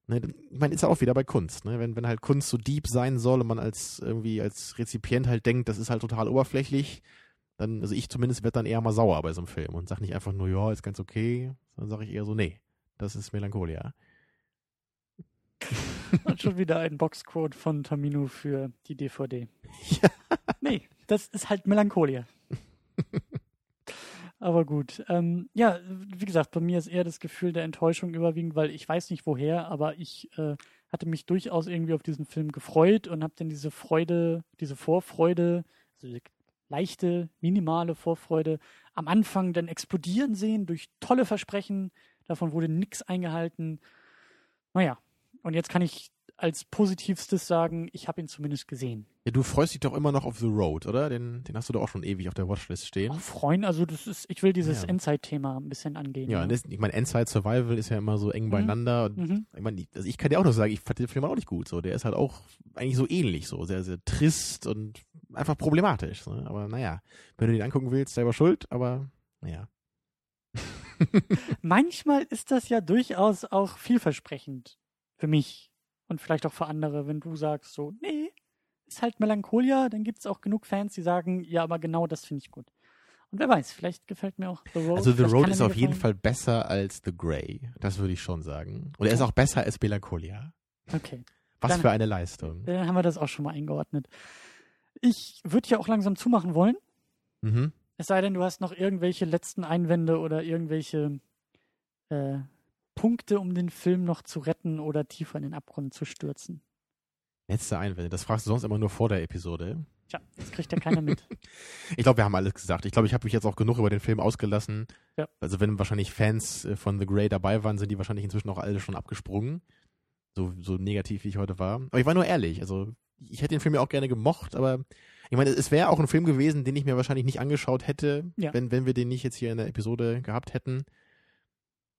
ne, ich meine, ist ja auch wieder bei Kunst, ne? Wenn, wenn halt Kunst so deep sein soll und man als irgendwie als Rezipient halt denkt, das ist halt total oberflächlich, dann, also ich zumindest werde dann eher mal sauer bei so einem Film und sag nicht einfach nur, ja, ist ganz okay, dann sage ich eher so, nee. Das ist Melancholia. Und schon wieder ein Boxquote von Tamino für die DVD. Ja. Nee, das ist halt Melancholia. Aber gut. Ähm, ja, wie gesagt, bei mir ist eher das Gefühl der Enttäuschung überwiegend, weil ich weiß nicht woher, aber ich äh, hatte mich durchaus irgendwie auf diesen Film gefreut und habe dann diese Freude, diese Vorfreude, also leichte, minimale Vorfreude am Anfang dann explodieren sehen durch tolle Versprechen, Davon wurde nichts eingehalten. Naja, und jetzt kann ich als positivstes sagen, ich habe ihn zumindest gesehen. Ja, du freust dich doch immer noch auf The Road, oder? Den, den hast du doch auch schon ewig auf der Watchlist stehen. Auch freuen, also das ist, ich will dieses ja. Endzeit-Thema ein bisschen angehen. Ja, ja. Das, ich meine, Endzeit Survival ist ja immer so eng mhm. beieinander. Und mhm. ich meine, also ich kann dir auch noch sagen, ich fand den Film auch nicht gut. So, der ist halt auch eigentlich so ähnlich, so sehr, sehr trist und einfach problematisch. So. Aber naja, wenn du den angucken willst, selber schuld, aber naja. manchmal ist das ja durchaus auch vielversprechend für mich und vielleicht auch für andere, wenn du sagst so, nee, ist halt Melancholia, dann gibt es auch genug Fans, die sagen, ja, aber genau das finde ich gut. Und wer weiß, vielleicht gefällt mir auch The Road. Also The Road ist auf jeden. Fall besser als The Grey. Das würde ich schon sagen. Und er ist auch besser als Melancholia. Okay, Was Dann- für eine Leistung. dann haben wir das auch schon mal eingeordnet. Ich würde ja auch langsam zumachen wollen. Mhm. Es sei denn, du hast noch irgendwelche letzten Einwände oder irgendwelche äh, Punkte, um den Film noch zu retten oder tiefer in den Abgrund zu stürzen. Letzte Einwände. Das fragst du sonst immer nur vor der Episode. Tja, das kriegt ja keiner mit. Ich glaube, wir haben alles gesagt. Ich glaube, ich habe mich jetzt auch genug über den Film ausgelassen. Ja. Also wenn wahrscheinlich Fans äh, von The Grey dabei waren, sind die wahrscheinlich inzwischen auch alle schon abgesprungen. So, so negativ, wie ich heute war. Aber ich war nur ehrlich. Also ich hätte den Film ja auch gerne gemocht, aber ich meine, es wäre auch ein Film gewesen, den ich mir wahrscheinlich nicht angeschaut hätte, Ja. wenn, wenn wir den nicht jetzt hier in der Episode gehabt hätten.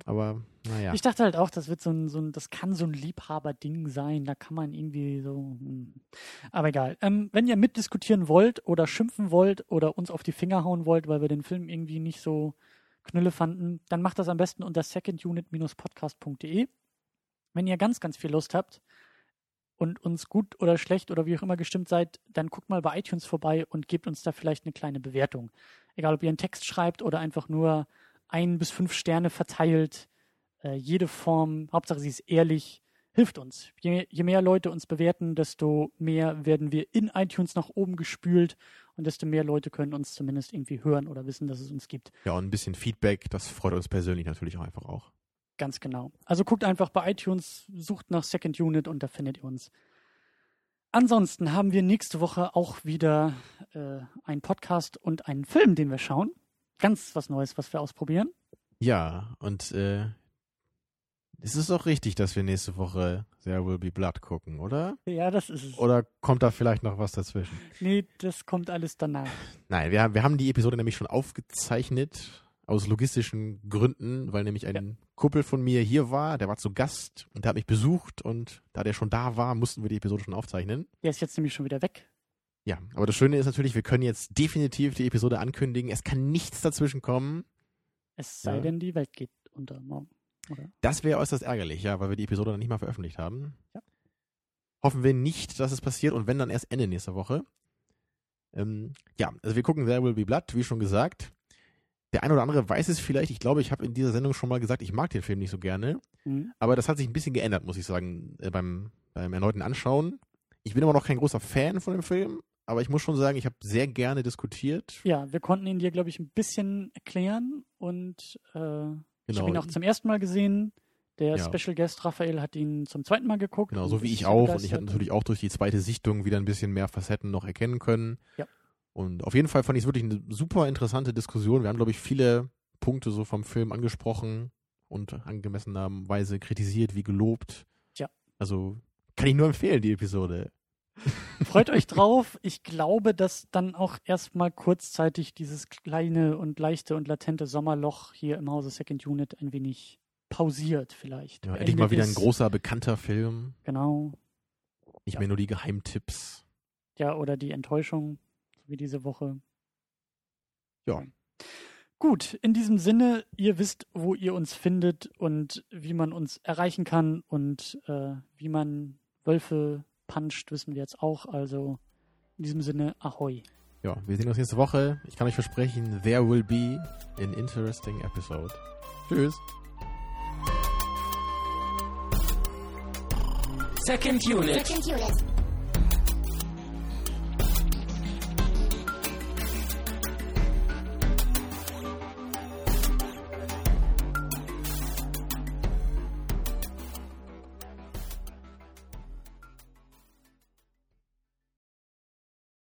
Aber naja. Ich dachte halt auch, das wird so ein, so ein, das kann so ein Liebhaberding sein. Da kann man irgendwie so. hm. Aber egal. Ähm, wenn ihr mitdiskutieren wollt oder schimpfen wollt oder uns auf die Finger hauen wollt, weil wir den Film irgendwie nicht so knülle fanden, dann macht das am besten unter secondunit-podcast.de. Wenn ihr ganz, ganz viel Lust habt und uns gut oder schlecht oder wie auch immer gestimmt seid, dann guckt mal bei iTunes vorbei und gebt uns da vielleicht eine kleine Bewertung. Egal, ob ihr einen Text schreibt oder einfach nur ein bis fünf Sterne verteilt. Äh, jede Form, Hauptsache sie ist ehrlich, hilft uns. Je, je mehr Leute uns bewerten, desto mehr werden wir in iTunes nach oben gespült und desto mehr Leute können uns zumindest irgendwie hören oder wissen, dass es uns gibt. Ja, und ein bisschen Feedback, das freut uns persönlich natürlich auch einfach auch. Ganz genau. Also guckt einfach bei iTunes, sucht nach Second Unit und da findet ihr uns. Ansonsten haben wir nächste Woche auch wieder äh, einen Podcast und einen Film, den wir schauen. Ganz was Neues, was wir ausprobieren. Ja, und äh, es ist auch richtig, dass wir nächste Woche There Will Be Blood gucken, oder? Ja, das ist es. Oder kommt da vielleicht noch was dazwischen? Nee, das kommt alles danach. Nein, wir, haben- wir haben die Episode nämlich schon aufgezeichnet, aus logistischen Gründen, weil nämlich ein Kumpel von mir hier war, der war zu Gast und der hat mich besucht und da der schon da war, mussten wir die Episode schon aufzeichnen. Der ist jetzt nämlich schon wieder weg. Ja, aber das Schöne ist natürlich, wir können jetzt definitiv die Episode ankündigen. Es kann nichts dazwischen kommen. Es sei Ja. denn, die Welt geht unter morgen. Oder? Das wäre äußerst ärgerlich, ja, weil wir die Episode dann nicht mal veröffentlicht haben. Ja. Hoffen wir nicht, dass es passiert und wenn dann erst Ende nächster Woche. Ähm, ja, also wir gucken There Will Be Blood, wie schon gesagt. Der eine oder andere weiß es vielleicht. Ich glaube, ich habe in dieser Sendung schon mal gesagt, ich mag den Film nicht so gerne. Hm. Aber das hat sich ein bisschen geändert, muss ich sagen, äh, beim, beim erneuten Anschauen. Ich bin immer noch kein großer Fan von dem Film, aber ich muss schon sagen, ich habe sehr gerne diskutiert. Ja, wir konnten ihn dir, glaube ich, ein bisschen erklären und äh, ich habe ihn Genau. auch zum ersten Mal gesehen. Der Ja. Special Guest Raphael hat ihn zum zweiten Mal geguckt. Genau, so wie ich auch. Und ich habe natürlich auch durch die zweite Sichtung wieder ein bisschen mehr Facetten noch erkennen können. Ja. Und auf jeden Fall fand ich es wirklich eine super interessante Diskussion. Wir haben, glaube ich, viele Punkte so vom Film angesprochen und angemessenerweise kritisiert wie gelobt. Ja. Also kann ich nur empfehlen, die Episode. Freut euch drauf. Ich glaube, dass dann auch erstmal kurzzeitig dieses kleine und leichte und latente Sommerloch hier im Hause Second Unit ein wenig pausiert vielleicht. Ja, endlich mal wieder ein großer, bekannter Film. Genau. Nicht Ja. mehr nur die Geheimtipps. Ja, oder die Enttäuschung, wie diese Woche. Ja. Gut, in diesem Sinne, ihr wisst, wo ihr uns findet und wie man uns erreichen kann und äh, wie man Wölfe puncht, wissen wir jetzt auch. Also in diesem Sinne, ahoi. Ja, wir sehen uns nächste Woche. Ich kann euch versprechen, there will be an interesting episode. Tschüss. Second Unit. Second unit.